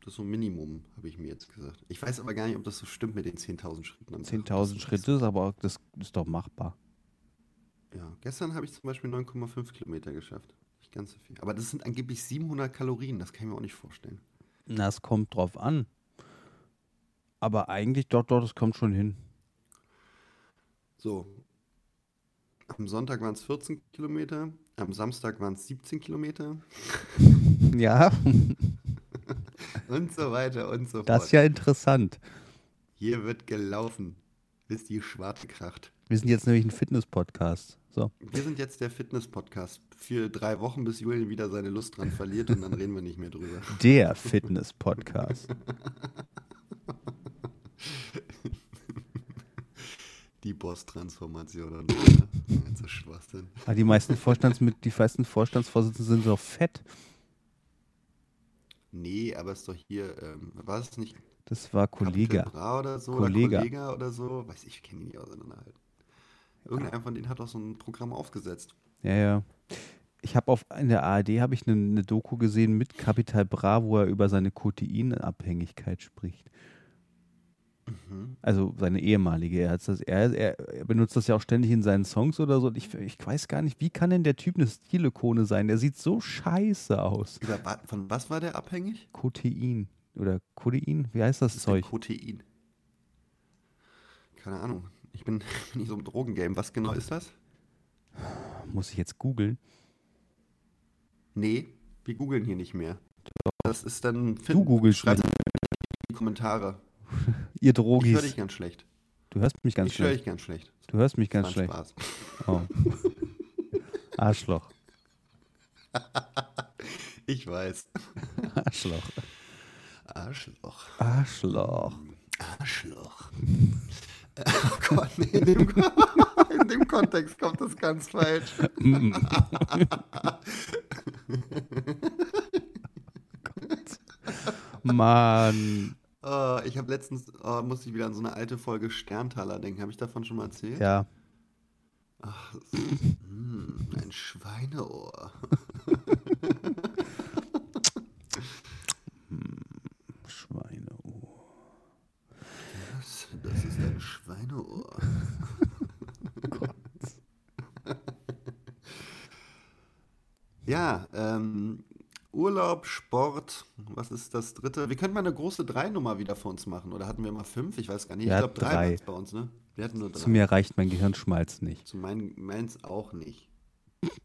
das ist so ein Minimum, habe ich mir jetzt gesagt. Ich weiß aber gar nicht, ob das so stimmt mit den 10.000 Schritten am Tag. 10.000 Schritte ist aber das ist doch machbar. Ja, gestern habe ich zum Beispiel 9,5 Kilometer geschafft. Nicht ganz so viel. Aber das sind angeblich 700 Kalorien. Das kann ich mir auch nicht vorstellen. Na, es kommt drauf an. Aber eigentlich doch, doch, das kommt schon hin. So. Am Sonntag waren es 14 Kilometer. Am Samstag waren es 17 Kilometer. Ja, Und so weiter und so fort. das ist ja interessant. Hier wird gelaufen, bis die Schwarte kracht. Wir sind jetzt nämlich ein Fitness-Podcast. So. Wir sind jetzt der Fitness-Podcast für drei Wochen, bis Julian wieder seine Lust dran verliert und dann reden wir nicht mehr drüber. Der Fitness-Podcast. Die Boss-Transformation und so. so Schwachsinn. Aber die meisten Vorstands mit, die meisten Vorstandsvorsitzenden sind so fett. Nee, aber ist doch hier, ähm, war es nicht Das war Kollege. Oder so? Kollege. Oder oder so? Weiß ich, ich kenne ihn nicht auseinanderhalten. Irgendeiner von denen hat auch so ein Programm aufgesetzt. Ja, ja. Ich habe auf in der ARD habe ich eine ne Doku gesehen mit Capital Bra, wo er über seine Kokainabhängigkeit spricht. Also seine ehemalige. Er, das, er, er, benutzt das ja auch ständig in seinen Songs oder so. Und ich, ich weiß gar nicht, wie kann denn der Typ eine Stilikone sein? Der sieht so scheiße aus. Über, von was war der abhängig? Kotein oder Codein? Wie heißt das, ist Zeug? ein Protein. Keine Ahnung. Ich bin nicht so im Drogengame. Was genau ist das? Muss ich jetzt googeln? Nee, wir googeln hier nicht mehr. Das ist dann. Du googelst Schreibt nicht. in die Kommentare. Ihr Ich höre Drogis. dich ganz schlecht. Du hörst mich ganz ich höre schlecht. dich ganz schlecht. Du hörst mich ganz schlecht. Spaß. Oh. Arschloch. Ich weiß. Arschloch. Arschloch. Arschloch. Arschloch. Oh Gott, nee, in dem, in dem Kontext kommt das ganz falsch. Mann. Oh, ich habe letztens, oh, musste ich wieder an so eine alte Folge Sterntaler denken. Habe ich davon schon mal erzählt? Ja. Ach, ist, mm, ein Schweineohr. Schweineohr. Das, das ist ein Schweineohr. ja, ähm, Urlaub, Sport, was ist das dritte? Wir könnten mal eine große Drei-Nummer wieder für uns machen. Oder hatten wir mal fünf? Ich weiß gar nicht. Ja, ich glaube, drei, drei. bei uns, ne? Wir hatten nur drei. Zu mir reicht mein Gehirnschmalz nicht. Zu mein, meins auch nicht.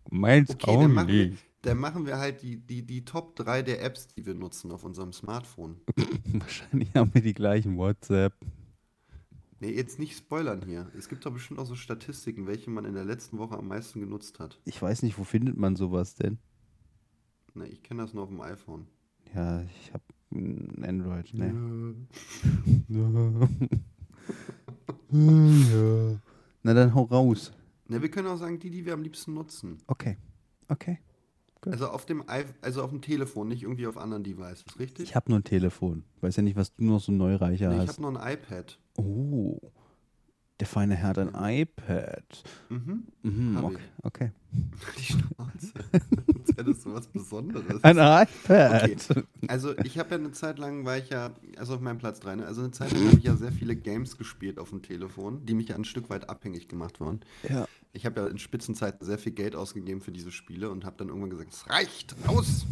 Meins Okay, auch dann machen, wir, nicht. dann machen wir halt die, die, die Top 3 der Apps, die wir nutzen auf unserem Smartphone. Wahrscheinlich haben wir die gleichen WhatsApp. Nee, jetzt nicht spoilern hier. Es gibt doch bestimmt auch so Statistiken, welche man in der letzten Woche am meisten genutzt hat. Ich weiß nicht, wo findet man sowas denn? Ne, ich kenne das nur auf dem iPhone. Ja, ich habe ein Android. Ne. Ja. Na dann hau raus. Ne, wir können auch sagen, die, die wir am liebsten nutzen. Okay. Okay. Gut. Also auf dem I also auf dem Telefon, nicht irgendwie auf anderen Devices, richtig? Ich habe nur ein Telefon. Weiß ja nicht, was du noch so Neureicher nee, ich hast. habe noch ein iPad. Oh. Der feine Herr hat ein iPad. Mhm. Mhm, okay. okay. Die Schnauze. Als hättest du was Besonderes. Ein iPad. Okay. Also ich habe ja eine Zeit lang, war ich ja, also auf meinem Platz 3, ne? also eine Zeit lang habe ich ja sehr viele Games gespielt auf dem Telefon, die mich ja ein Stück weit abhängig gemacht waren. Ja. Ich habe ja in Spitzenzeiten sehr viel Geld ausgegeben für diese Spiele und habe dann irgendwann gesagt, es reicht, raus!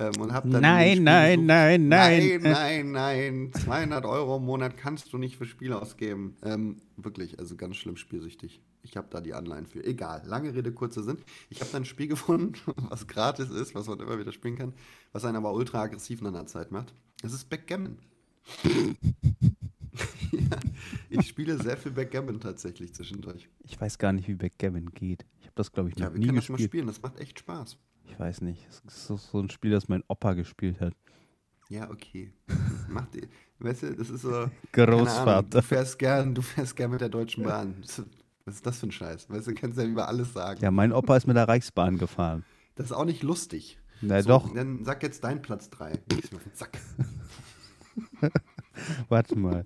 Äh, ähm, und hab dann Nein, nein, nein, nein. Nein, nein, nein. 200 Euro im Monat kannst du nicht für Spiele ausgeben. Ähm, wirklich, also ganz schlimm spielsüchtig. Ich habe da die Anleihen für. Egal, lange Rede, kurzer Sinn. Ich habe dann ein Spiel gefunden, was gratis ist, was man immer wieder spielen kann, was einen aber ultra aggressiv nach einer Zeit macht. Das ist Backgammon. ich spiele sehr viel Backgammon tatsächlich zwischendurch. Ich weiß gar nicht, wie Backgammon geht. Ich habe das, glaube ich, noch Ja, wir nie können das mal gespielt. spielen, das macht echt Spaß. Ich weiß nicht. Es ist so- ein Spiel, das mein Opa gespielt hat. Ja, okay. Macht die, weißt du, das ist so. Ahnung, Großvater. Du fährst gern, du fährst gern mit der Deutschen Bahn. Was ist das für ein Scheiß? Weißt du, du kannst ja über alles sagen. Ja, mein Opa ist mit der Reichsbahn gefahren. Das ist auch nicht lustig. Na So, doch, Dann sag jetzt dein Platz 3. Geh's mir auf den Sack. warte mal.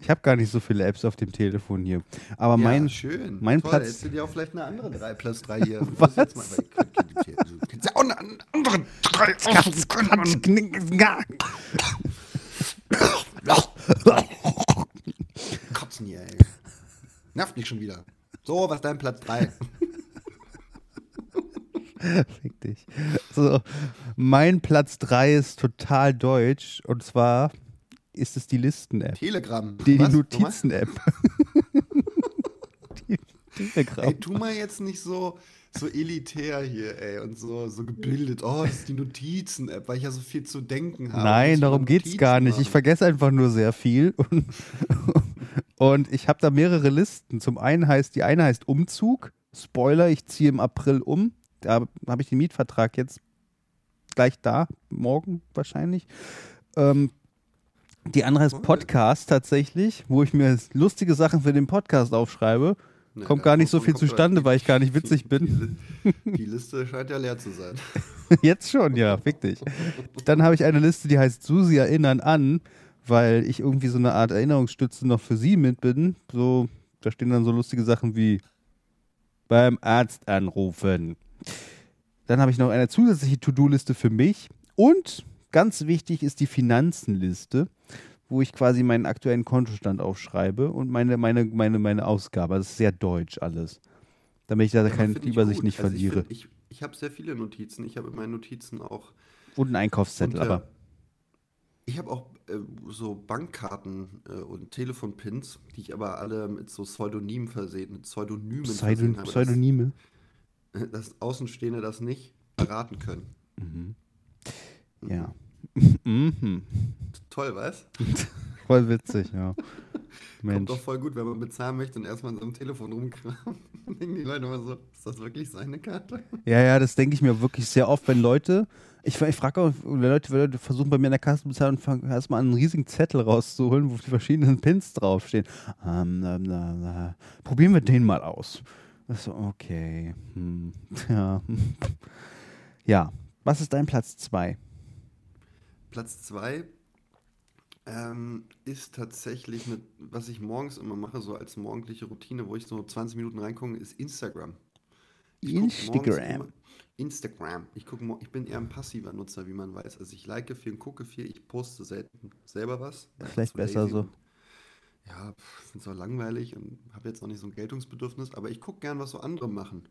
Ich habe gar nicht so viele Apps auf dem Telefon hier. Aber ja, mein, schön. mein Toll, Platz- Hättest du dir auch vielleicht eine andere 3 Platz 3 hier. Was? Jetzt mal, weil du kannst ja auch eine an- andere 3 Kotzen hier, ey. Nervt mich schon wieder. So, was ist dein Platz 3? Fick dich. So, mein Platz 3 ist total deutsch. Und zwar ist es die Listen-App. Telegram. Die, die? Notizen-App. die Telegram. Ey, tu mal jetzt nicht so, so elitär hier, ey, und so, so gebildet. Oh, das ist die Notizen-App, weil ich ja so viel zu denken habe. Nein, darum man geht's Notizen gar nicht. Ich vergesse einfach nur sehr viel. Und, und ich habe da mehrere Listen. Zum einen heißt, die eine heißt Umzug. Spoiler, ich ziehe im April um. Da habe ich den Mietvertrag jetzt gleich da, morgen wahrscheinlich. Ähm, die andere heißt Toll. Podcast tatsächlich, wo ich mir lustige Sachen für den Podcast aufschreibe. Nee, Kommt gar nicht so viel zustande, weil ich gar nicht witzig bin. Die Liste scheint ja leer zu sein. Jetzt schon, ja, fick dich. Dann habe ich eine Liste, die heißt Susi erinnern an, weil ich irgendwie so eine Art Erinnerungsstütze noch für sie mit bin. So, da stehen dann so lustige Sachen wie beim Arzt anrufen. Dann habe ich noch eine zusätzliche To-Do-Liste für mich. Und ganz wichtig ist die Finanzenliste, wo ich quasi meinen aktuellen Kontostand aufschreibe und meine, meine, meine, meine Ausgabe. Das ist sehr deutsch alles. Damit ich da Aber keine Übersicht nicht Also verliere. Ich, ich, ich habe sehr viele Notizen. Ich habe in meinen Notizen auch. und einen Einkaufszettel, Und, äh, aber. Ich habe auch äh, so Bankkarten äh, und Telefonpins, die ich aber alle mit so Pseudonymen versehen, mit Pseudonymen versehen Pseudon habe, Pseudonyme. Dass, dass Außenstehende das nicht erraten können. Ja. mhm. Toll, was? Voll witzig, ja. Kommt Mensch. doch voll gut, wenn man bezahlen möchte und erstmal in so einem Telefon rumkramt. Dann denken die Leute immer so, ist das wirklich seine Karte? Ja, ja, das denke ich mir wirklich sehr oft, wenn Leute. Ich, ich frage auch, wenn Leute, Leute versuchen bei mir in der Kasse zu bezahlen und fangen erstmal an, einen riesigen Zettel rauszuholen, wo die verschiedenen Pins draufstehen. Ähm, na, na, na. Probieren wir den mal aus. So, okay. Hm. Ja. ja. Was ist dein Platz 2? Platz 2 ähm, ist tatsächlich, mit, was ich morgens immer mache, so als morgendliche Routine, wo ich so 20 Minuten reingucke, ist Instagram. Ich Instagram. Instagram. Ich, guck, ich bin eher ein passiver Nutzer, wie man weiß. Also ich like viel und gucke viel, ich poste selten selber was. Vielleicht besser lazy so. Ja, finde es auch langweilig und habe jetzt auch nicht so ein Geltungsbedürfnis, aber ich gucke gern, was so andere machen.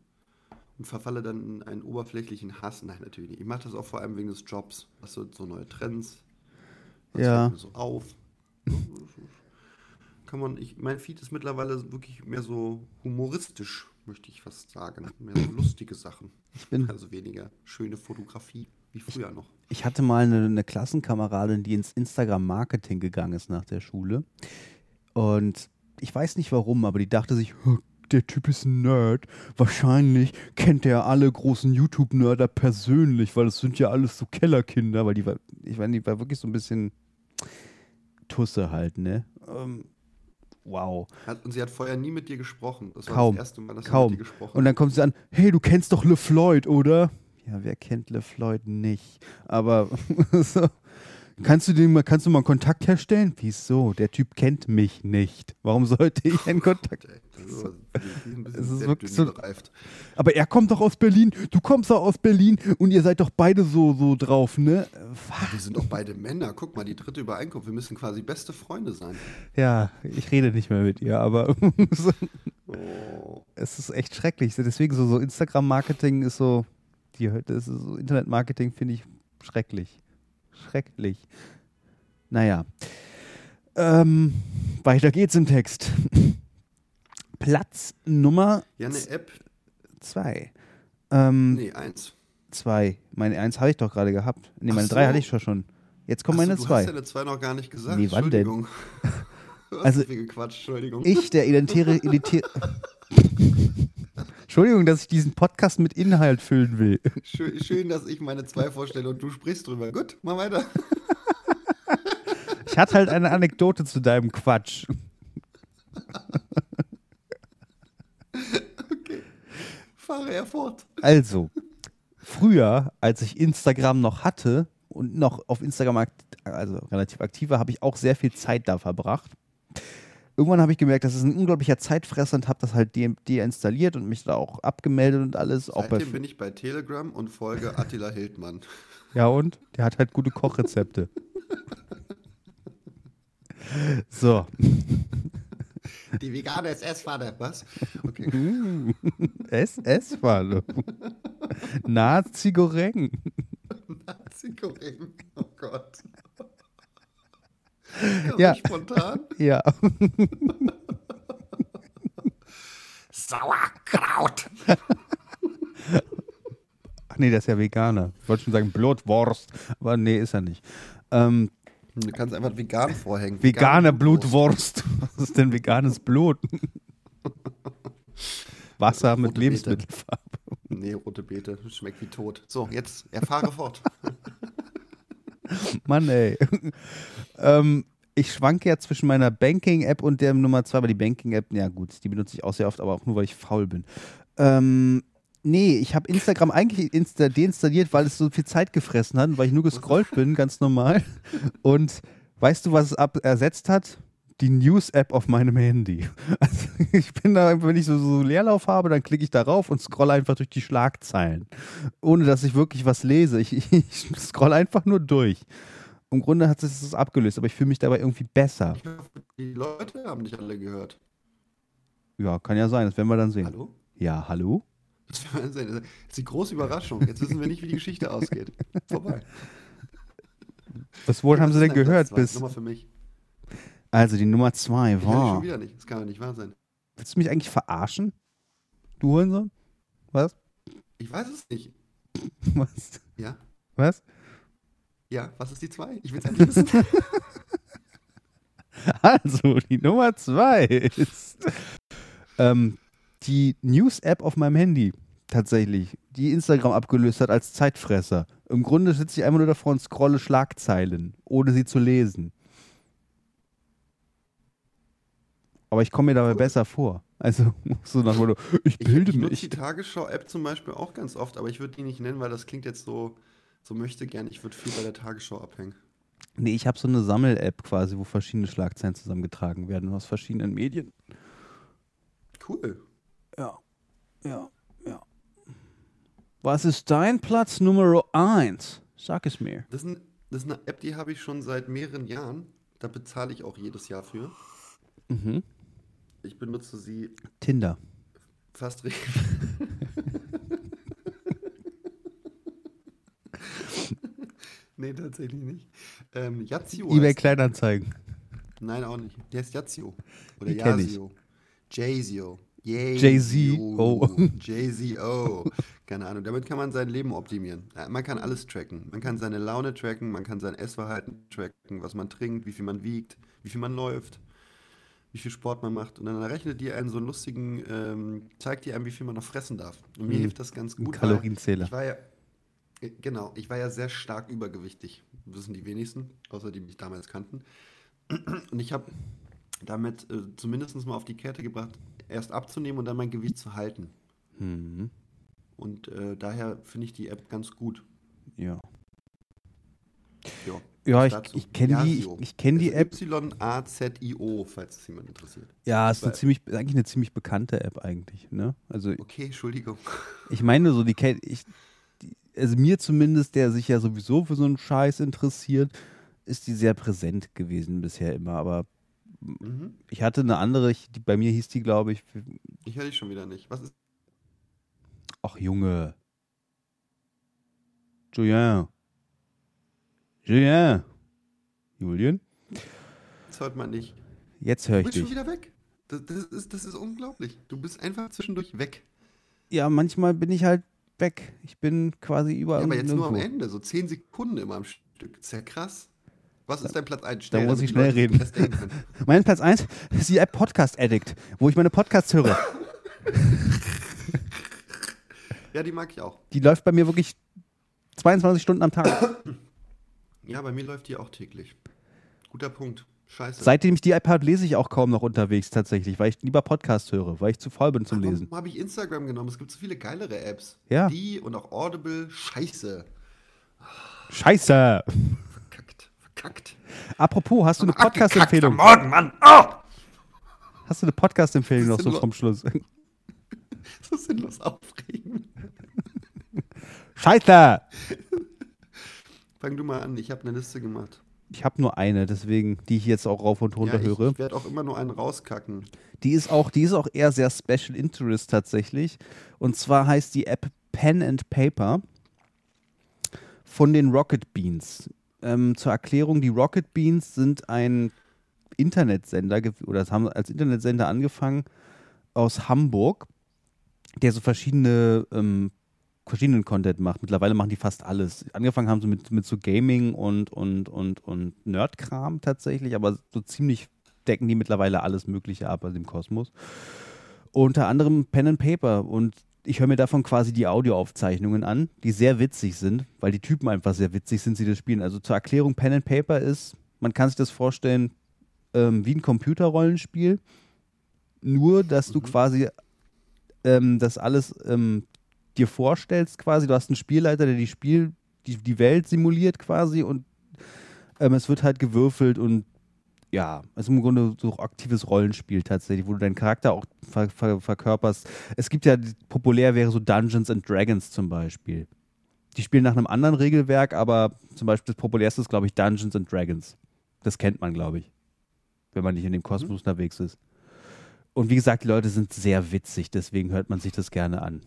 Und verfalle dann in einen oberflächlichen Hass. Nein, natürlich nicht. Ich mache das auch vor allem wegen des Jobs. Was so, so neue Trends. Was Ja. so auf. Kann man, ich, mein Feed ist mittlerweile wirklich mehr so humoristisch, möchte ich fast sagen. Mehr so lustige Sachen. Ich bin Also weniger schöne Fotografie wie früher noch. Ich hatte mal eine, eine Klassenkameradin, die ins Instagram-Marketing gegangen ist nach der Schule. Und ich weiß nicht warum, aber die dachte sich, "Huh, der Typ ist ein Nerd. Wahrscheinlich kennt er alle großen YouTube-Nerder persönlich, weil das sind ja alles so Kellerkinder, weil die war, ich meine, die war wirklich so ein bisschen Tusse halt, ne? Ähm, wow. Hat, und sie hat vorher nie mit dir gesprochen. Das war Kaum. das erste Mal, dass Kaum. sie mit dir gesprochen Und dann kommt sie an, hey, du kennst doch LeFloid, oder? Ja, wer kennt LeFloid nicht? Aber so, kannst du den mal, kannst du mal Kontakt herstellen? Wieso? Der Typ kennt mich nicht. Warum sollte ich einen Kontakt? Also, die ist wirklich so-. Aber er kommt doch aus Berlin, du kommst doch aus Berlin und ihr seid doch beide so, so drauf, ne? Was? Wir sind doch beide Männer. Guck mal, die dritte Übereinkunft. Wir müssen quasi beste Freunde sein. Ja, ich rede nicht mehr mit ihr, aber Oh. es ist echt schrecklich. Deswegen so, so Instagram-Marketing ist so, die, das ist so Internet-Marketing finde ich schrecklich. Schrecklich. Naja. Ähm, weiter geht's im Text. Platz Nummer Ja, eine App. zwei. Ähm, Nee, eins. zwei. Meine eins habe ich doch gerade gehabt. Nee, Ach meine drei so. hatte ich schon schon. Jetzt kommt Ach so, meine du zwei. hast ja eine zwei noch gar nicht gesagt. Nee, wann denn? Also. Ich, der identitäre, identitäre Entschuldigung, dass ich diesen Podcast mit Inhalt füllen will. Schön, schön, dass ich meine zwei vorstelle und du sprichst drüber. Gut, mal weiter. Ich hatte halt eine Anekdote zu deinem Quatsch. Fahre er fort. Also, früher, als ich Instagram noch hatte und noch auf Instagram also relativ aktiv war, habe ich auch sehr viel Zeit da verbracht. Irgendwann habe ich gemerkt, das ist ein unglaublicher Zeitfresser und habe das halt de deinstalliert und mich da auch abgemeldet und alles. Auch bei Seitdem bin ich bei Telegram und folge Attila Hildmann. ja, und? Der hat halt gute Kochrezepte. so. Die vegane SS-Pfanne. Was? Okay. SS-Falle. Nazi-Goreng. Nazi-Goreng. Oh Gott. Ja. spontan. Ja. Sauerkraut. Ach nee, der ist ja Veganer. Ich wollte schon sagen Blutwurst, aber nee, ist er nicht. Ähm, Du kannst einfach vegan vorhängen. vegane Vegane Blutwurst. Was ist denn veganes Blut? Wasser mit Rote Beete. Lebensmittelfarbe. Nee, rote Beete. Schmeckt wie tot. So, jetzt erfahre fort. Mann, ey. ähm, ich schwanke ja zwischen meiner Banking-App und der Nummer 2, aber die Banking-App, ja gut, die benutze ich auch sehr oft, aber auch nur, weil ich faul bin. Ähm, nee, ich habe Instagram eigentlich insta deinstalliert, weil es so viel Zeit gefressen hat weil ich nur gescrollt bin, ganz normal. Und weißt du, was es ersetzt hat? Die News-App auf meinem Handy. Also ich bin da, wenn ich so, so Leerlauf habe, dann klicke ich darauf und scroll einfach durch die Schlagzeilen. Ohne dass ich wirklich was lese. Ich, ich, ich scroll einfach nur durch. Im Grunde hat es das abgelöst, aber ich fühle mich dabei irgendwie besser. Ich hoffe, die Leute haben dich alle gehört. Ja, kann ja sein, das werden wir dann sehen. Hallo? Ja, hallo? Das werden wir sehen. Das ist die große Überraschung. Jetzt wissen wir nicht, wie die Geschichte ausgeht. Vorbei. Was wohl haben sie denn Das ist ein gehört bis. Nummer für mich. Also die Nummer zwei war. schon wieder nicht. Das kann doch nicht wahr sein. Willst du mich eigentlich verarschen? Du Hurensohn? Was? Ich weiß es nicht. Was? Ja? Was? Ja, was ist die zwei? Ich will es endlich wissen. Also, die Nummer zwei ist ähm, die News-App auf meinem Handy. Tatsächlich. Die Instagram abgelöst hat als Zeitfresser. Im Grunde sitze ich einfach nur davor und scrolle Schlagzeilen, ohne sie zu lesen. Aber ich komme mir dabei besser vor. Also, so nach Motto, ich Ich, bilde ich nutze mich. die Tagesschau-App zum Beispiel auch ganz oft, aber ich würde die nicht nennen, weil das klingt jetzt so, so möchte gern. Ich würde viel bei der Tagesschau abhängen. Nee, ich habe so eine Sammel-App quasi, wo verschiedene Schlagzeilen zusammengetragen werden aus verschiedenen Medien. Cool. Ja, ja, ja. Was ist dein Platz Nummer 1? Sag es mir. Das ist, ein, das ist eine App, die habe ich schon seit mehreren Jahren. Da bezahle ich auch jedes Jahr für. Mhm. Ich benutze sie Tinder. fast richtig. nee, tatsächlich nicht. Ähm, Yazio. eBay Kleinanzeigen. Nein, auch nicht. Der ist Yazio. Oder. Yazio. Jay-Zio. Jay-Z, oh. Jay-Z-O. Keine Ahnung. Damit kann man sein Leben optimieren. Man kann alles tracken. Man kann seine Laune tracken, man kann sein Essverhalten tracken, was man trinkt, wie viel man wiegt, wie viel man läuft, wie viel Sport man macht. Und dann rechnet die einen so einen lustigen, ähm, zeigt die einem, wie viel man noch fressen darf. Und mir Mhm. hilft das ganz Ein gut. weil Kalorienzähler. Ich war ja, äh, genau, ich war ja sehr stark übergewichtig. Wissen die wenigsten, außer die mich damals kannten. Und ich habe damit äh, zumindest mal auf die Kette gebracht, erst abzunehmen und dann mein Gewicht zu halten. Mhm. Und äh, daher finde ich die App ganz gut. Ja. Ja, Ja, ich, ich kenne die, ich, ich kenn die App. Y-A-Z-I-O, falls es jemand interessiert. Ja, ist, eine ziemlich, ist eigentlich eine ziemlich bekannte App eigentlich. Ne? Also Okay, Entschuldigung. ich meine so, die kennt ich, die, also mir zumindest, der sich ja sowieso für so einen Scheiß interessiert, ist die sehr präsent gewesen bisher immer. Aber Mhm. ich hatte eine andere, ich, die, bei mir hieß die, glaube ich, Ich höre dich schon wieder nicht. Was ist ach Junge. Julien. Julien. Julien? das? Hört man nicht. Jetzt höre Du ich bist schon dich. wieder weg. Das, das, ist, das ist unglaublich. Du bist einfach zwischendurch weg. Ja, manchmal bin ich halt weg. Ich bin quasi überall Ja, aber jetzt nur am nirgendwo. Ende, so 10 Sekunden immer am Stück. Das ist ja krass. Was ist dein Platz 1? Da Schnell, muss damit ich schnell reden. Mein Platz 1 ist die App Podcast Addict, wo ich meine Podcasts höre. Ja, die mag ich auch. Die läuft bei mir wirklich 22 Stunden am Tag. Ja, bei mir läuft die auch täglich. Guter Punkt. Scheiße. Seitdem ich die App habe, lese ich auch kaum noch unterwegs tatsächlich, weil ich lieber Podcast höre, weil ich zu faul bin zum Lesen. Warum habe ich Instagram genommen? Es gibt so viele geilere Apps. Ja. Die und auch Audible. Scheiße. Scheiße! Verkackt. Verkackt. Apropos, hast du eine Podcast-Empfehlung? Morgen, Mann. Oh! Hast du eine Podcast-Empfehlung noch so vom Schluss? So sinnlos aufregen. Scheiße! Fang du mal an. Ich habe eine Liste gemacht. Ich habe nur eine, deswegen, die ich jetzt auch rauf und runter ja, ich, höre. ich werde auch immer nur einen rauskacken. Die ist auch, die ist auch eher sehr Special Interest tatsächlich. Und zwar heißt die App Pen and Paper von den Rocket Beans. Ähm, zur Erklärung, die Rocket Beans sind ein Internetsender oder haben als Internetsender angefangen aus Hamburg, der so verschiedene ähm, verschiedenen Content macht. Mittlerweile machen die fast alles. Angefangen haben sie mit, mit so Gaming und, und, und, und Nerdkram tatsächlich, aber so ziemlich decken die mittlerweile alles Mögliche ab aus dem Kosmos. Unter anderem Pen and Paper und ich höre mir davon quasi die Audioaufzeichnungen an, die sehr witzig sind, weil die Typen einfach sehr witzig sind, sie das spielen. Also zur Erklärung, Pen and Paper ist, man kann sich das vorstellen, ähm, wie ein Computerrollenspiel, nur dass du quasi ähm, das alles ähm, dir vorstellst quasi. Du hast einen Spielleiter, der die Spiel, die, die Welt simuliert quasi und ähm, es wird halt gewürfelt und ja, es ist im Grunde so aktives Rollenspiel tatsächlich, wo du deinen Charakter auch ver ver verkörperst. Es gibt ja, populär wäre so Dungeons and Dragons zum Beispiel. Die spielen nach einem anderen Regelwerk, aber zum Beispiel das populärste ist, glaube ich, Dungeons and Dragons. Das kennt man, glaube ich, wenn man nicht in dem Kosmos unterwegs ist. Und wie gesagt, die Leute sind sehr witzig, deswegen hört man sich das gerne an.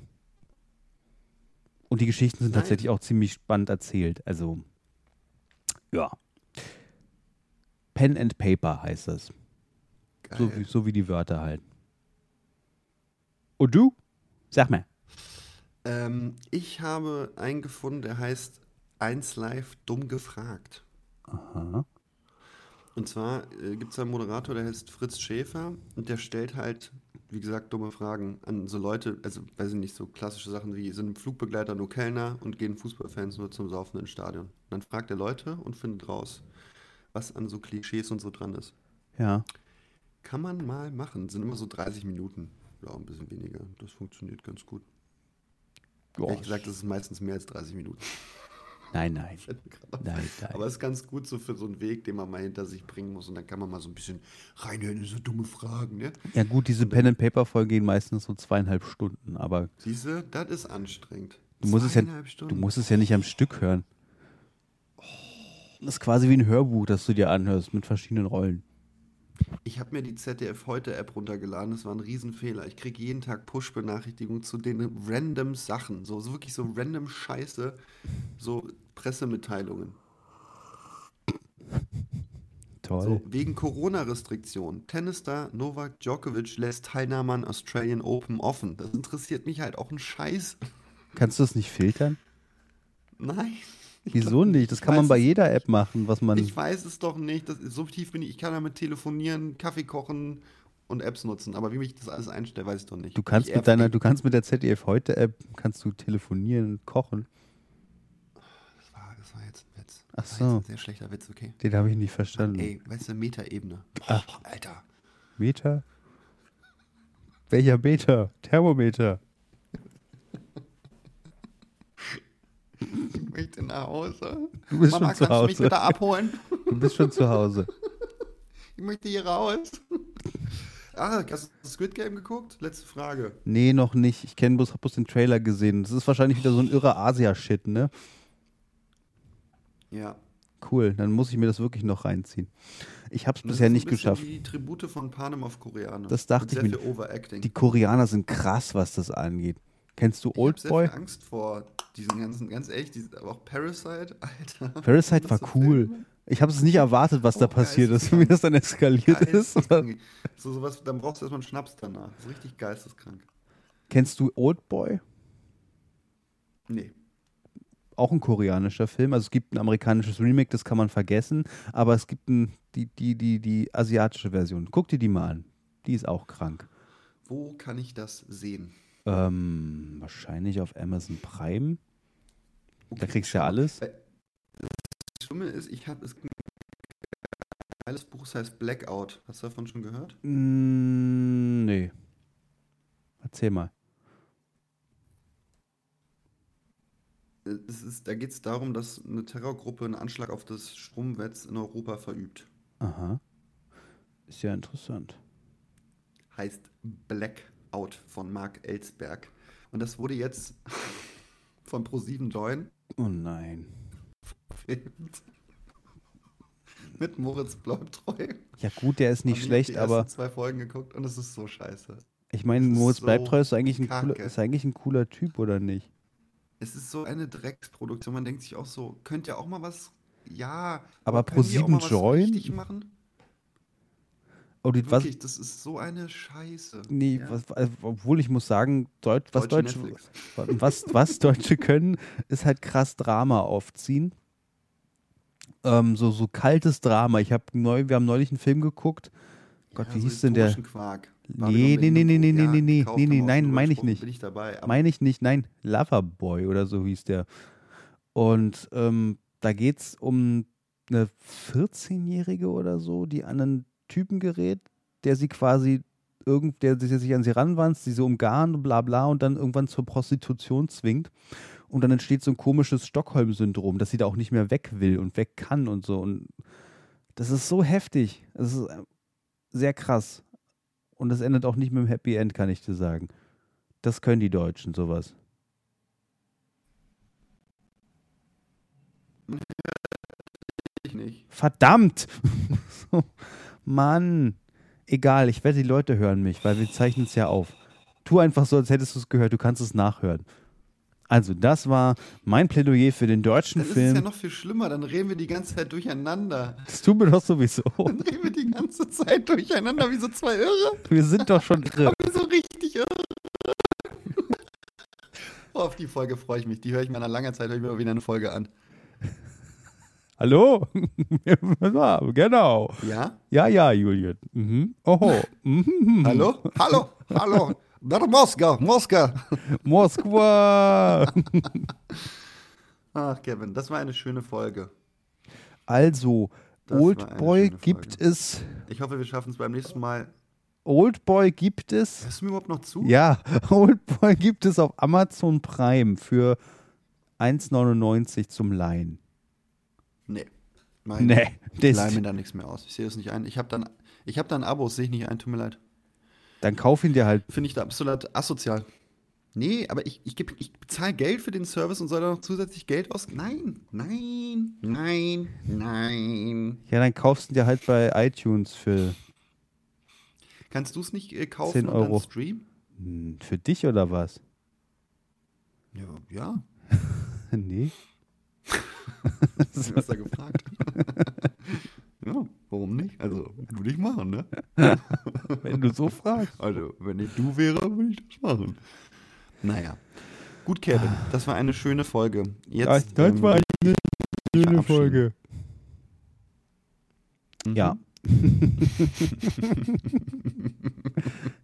Und die Geschichten sind Nice. tatsächlich auch ziemlich spannend erzählt. Also, ja. Pen and Paper heißt das. So wie, so wie die Wörter halt. Und du? Sag mal. Ähm, ich habe einen gefunden, der heißt 1 Live dumm gefragt. Aha. Und zwar äh, gibt es einen Moderator, der heißt Fritz Schäfer und der stellt halt, wie gesagt, dumme Fragen an so Leute, also weiß ich nicht, so klassische Sachen wie, sind Flugbegleiter nur Kellner und gehen Fußballfans nur zum Saufen ins Stadion. Und dann fragt er Leute und findet raus, was an so Klischees und so dran ist. Ja. Kann man mal machen, sind immer so 30 Minuten. Ja, ein bisschen weniger. Das funktioniert ganz gut. Ehrlich gesagt, das ist meistens mehr als 30 Minuten. Nein, nein. Nein, nein. Aber es ist ganz gut so für so einen Weg, den man mal hinter sich bringen muss. Und dann kann man mal so ein bisschen reinhören in so dumme Fragen. Ne? Ja, gut, diese Pen and Paper Folgen gehen meistens so zweieinhalb Stunden, aber Siehste, das ist anstrengend. du musst, es ja, du musst es ja nicht am Stück hören. Das ist quasi wie ein Hörbuch, das du dir anhörst mit verschiedenen Rollen. Ich habe mir die ZDF heute App runtergeladen. Das war ein Riesenfehler. Ich kriege jeden Tag Push-Benachrichtigungen zu den random Sachen. So, so wirklich so random Scheiße. So Pressemitteilungen. Toll. So, wegen Corona-Restriktionen. Tennisstar Novak Djokovic lässt Teilnahme an Australian Open offen. Das interessiert mich halt auch ein Scheiß. Kannst du das nicht filtern? Nein. Wieso nicht? Das kann man bei jeder App machen, was man. Ich weiß es doch nicht. Das so tief bin ich. Ich kann damit telefonieren, Kaffee kochen und Apps nutzen. Aber wie ich das alles einstelle, weiß ich doch nicht. Du kannst ich mit deiner, du kannst mit der ZDF heute App kannst du telefonieren, kochen. Das war, das war jetzt ein Witz. Ach so. ein sehr schlechter Witz, okay. Den habe ich nicht verstanden. Ey, weißt du, Metaebene. Alter. Meter? Welcher Meter? Thermometer. Ich möchte nach Hause. Du bist Mama, schon zu kannst du mich Hause. bitte abholen? Du bist schon zu Hause. Ich möchte hier raus. Ah, hast du Squid Game geguckt? Letzte Frage. Nee, noch nicht. Ich kenne bloß, hab bloß den Trailer gesehen. Das ist wahrscheinlich wieder so ein irrer Asia-Shit, ne? Ja. Cool, dann muss ich mir das wirklich noch reinziehen. Ich habe es bisher nicht geschafft. Die Tribute von Panem auf Koreaner. Das dachte ich mir. Overacting. Die Koreaner sind krass, was das angeht. Kennst du ich habe sehr Oldboy? viel Angst vor diesen ganzen, ganz ehrlich, diesen, aber auch Parasite, Alter. Parasite war cool. Filme? Ich habe es nicht erwartet, was da Oh, passiert ist, wie das dann eskaliert ist. So sowas, dann brauchst du erstmal einen Schnaps danach. Das ist richtig geisteskrank. Kennst du Oldboy? Nee. auch ein koreanischer Film. Also es gibt ein amerikanisches Remake, das kann man vergessen, aber es gibt ein, die, die, die, die asiatische Version. Guck dir die mal an. Die ist auch krank. Wo kann ich das sehen? Ähm, wahrscheinlich auf Amazon Prime. Da kriegst du ja alles. Das Schlimme ist, ich habe es ein geiles Buch, das heißt Blackout. Hast du davon schon gehört? Mm, nee. Erzähl mal. Es ist, da geht es darum, dass eine Terrorgruppe einen Anschlag auf das Stromnetz in Europa verübt. Aha. Ist ja interessant. Heißt Blackout von Mark Ellsberg. Und das wurde jetzt von Pro7 Join Oh nein. Mit Moritz Bleibtreu. Ja gut, der ist nicht Und ich hab schlecht, die aber ersten zwei Folgen geguckt und es ist so scheiße. ich meine, Moritz so Bleibtreu ist eigentlich, ein kacke. cooler, ist eigentlich ein cooler Typ, oder nicht? Es ist so eine Drecksproduktion. Man denkt sich auch so, könnt ihr auch mal was. Ja, Aber können die auch Pro7 mal was Join? richtig machen? Oh, die, was, Wirklich, das ist so eine Scheiße. nee, Ja. was, also, obwohl ich muss sagen, Deut, was, Deutsche Deutsche, was, was Deutsche können, ist halt krass Drama aufziehen. Ähm, so, so kaltes Drama. Ich habe neu, wir haben neulich einen Film geguckt. Gott, Ja, wie so hieß denn der? Quark. Nee, nee, nee, nee, nee, nee, nee, nee, nee, auch nein, meine ich nicht. Bin ich dabei. Meine ich nicht, nein, Loverboy oder so hieß der. Und ähm, da geht es um eine 14-Jährige oder so, die an einen Typen gerät, der sie quasi irgend, der sich sich an sie ranwanzt, sie so umgarnt und bla bla und dann irgendwann zur Prostitution zwingt. Und dann entsteht so ein komisches Stockholm-Syndrom, dass sie da auch nicht mehr weg will und weg kann und so. Und das ist so heftig. Das ist äh, sehr krass. Und das endet auch nicht mit einem Happy End, kann ich dir sagen. Das können die Deutschen, sowas. ich nicht. Verdammt! Mann. Egal, ich wette, die Leute hören mich, weil wir zeichnen es ja auf. Tu einfach so, als hättest du es gehört, du kannst es nachhören. Also, das war mein Plädoyer für den deutschen Dann ist es Film. ja noch viel schlimmer. Dann reden wir die ganze Zeit durcheinander. das tut mir doch sowieso. Dann reden wir die ganze Zeit durcheinander wie so zwei Irre. Wir sind doch schon irre. Wie so richtig irre. Oh, auf die Folge freue ich mich. Die höre ich mir nach langer Zeit höre ich mir wieder eine Folge an. Hallo? genau. Ja? Ja, ja, Julian. Mhm. Oho. Mhm. Hallo? Hallo? Hallo? Der Moskau, Moskau. Moskwa. Ach, Kevin, das war eine schöne Folge. Also, Oldboy gibt Folge. es. Ich hoffe, wir schaffen es beim nächsten Mal. Oldboy gibt es. Hörst du mir überhaupt noch zu? Ja, Oldboy gibt es auf Amazon Prime für 1,99 zum Leihen. Nee. Mein Nee, Ich leih mir da nichts mehr aus. Ich sehe das nicht ein. Ich habe dann, ich hab dann Abos, sehe ich nicht ein, tut mir leid. dann kauf ihn dir halt. Finde ich da absolut asozial. Nee, aber ich, ich, geb- ich bezahle Geld für den Service und soll da noch zusätzlich Geld aus. Nein, nein, nein, nein. Ja, dann kaufst du dir halt bei iTunes für Kannst du es nicht äh, kaufen 10 und Euro. dann streamen? hm, für dich oder was? Ja, ja. nee. Du hast da gefragt. ja, warum nicht? Also, würde ich machen, ne? Wenn du so fragst. Also, wenn ich du wäre, würde ich das machen. Naja. Gut, Kevin, das war eine schöne Folge. Jetzt, das ähm, war eine schöne. Folge. Mhm. Ja.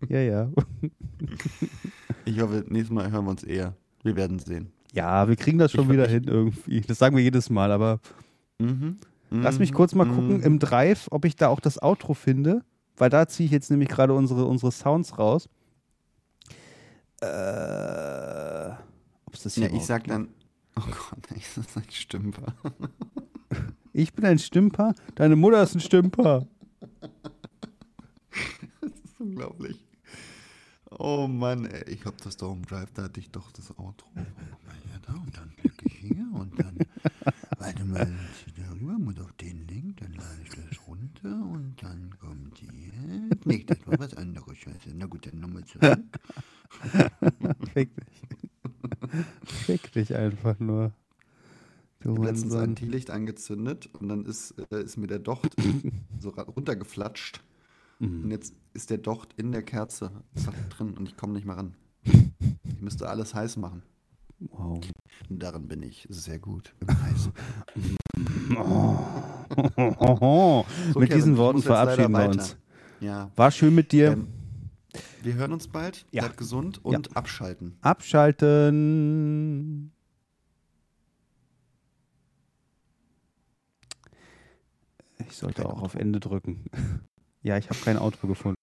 ja, ja. Ich hoffe, nächstes Mal hören wir uns eher. Wir werden sehen. Ja, wir kriegen das schon Ich- wieder ich- hin irgendwie. Das sagen wir jedes Mal, aber Mhm. lass mich kurz mal gucken Mhm. im Drive, ob ich da auch das Outro finde, weil da ziehe ich jetzt nämlich gerade unsere, unsere Sounds raus. Äh, ob's das hier Ja, ich sag gibt? dann. Oh Gott, das ist ein Stümper. Ich bin ein Stümper, deine Mutter ist ein Stümper. Das ist unglaublich. Oh Mann, ey, ich hab das doch im Drive, da hatte ich doch das Outro. Ja, da, und dann klicke ich hier und dann. Mal, darüber muss auf den Link, dann lade ich das runter und dann kommt hier. Nee, das war was anderes, scheiße. Na gut, dann nochmal zurück. Fick dich. Fick dich einfach nur. Du Ich habe letztens ein. Teelicht angezündet und dann ist, äh, ist mir der Docht so runtergeflatscht. Und Mhm. jetzt ist der Docht in der Kerze drin und ich komme nicht mehr ran. Ich müsste alles heiß machen. Wow. Darin bin ich sehr gut. Oh, So, mit Kevin, diesen Worten verabschieden wir uns. Ja. War schön mit dir. Ähm, wir hören uns bald. Ja. Bleibt gesund und abschalten. Abschalten. Ich sollte Kein auch auf Ende drücken. Ja, ich habe kein Outro gefunden.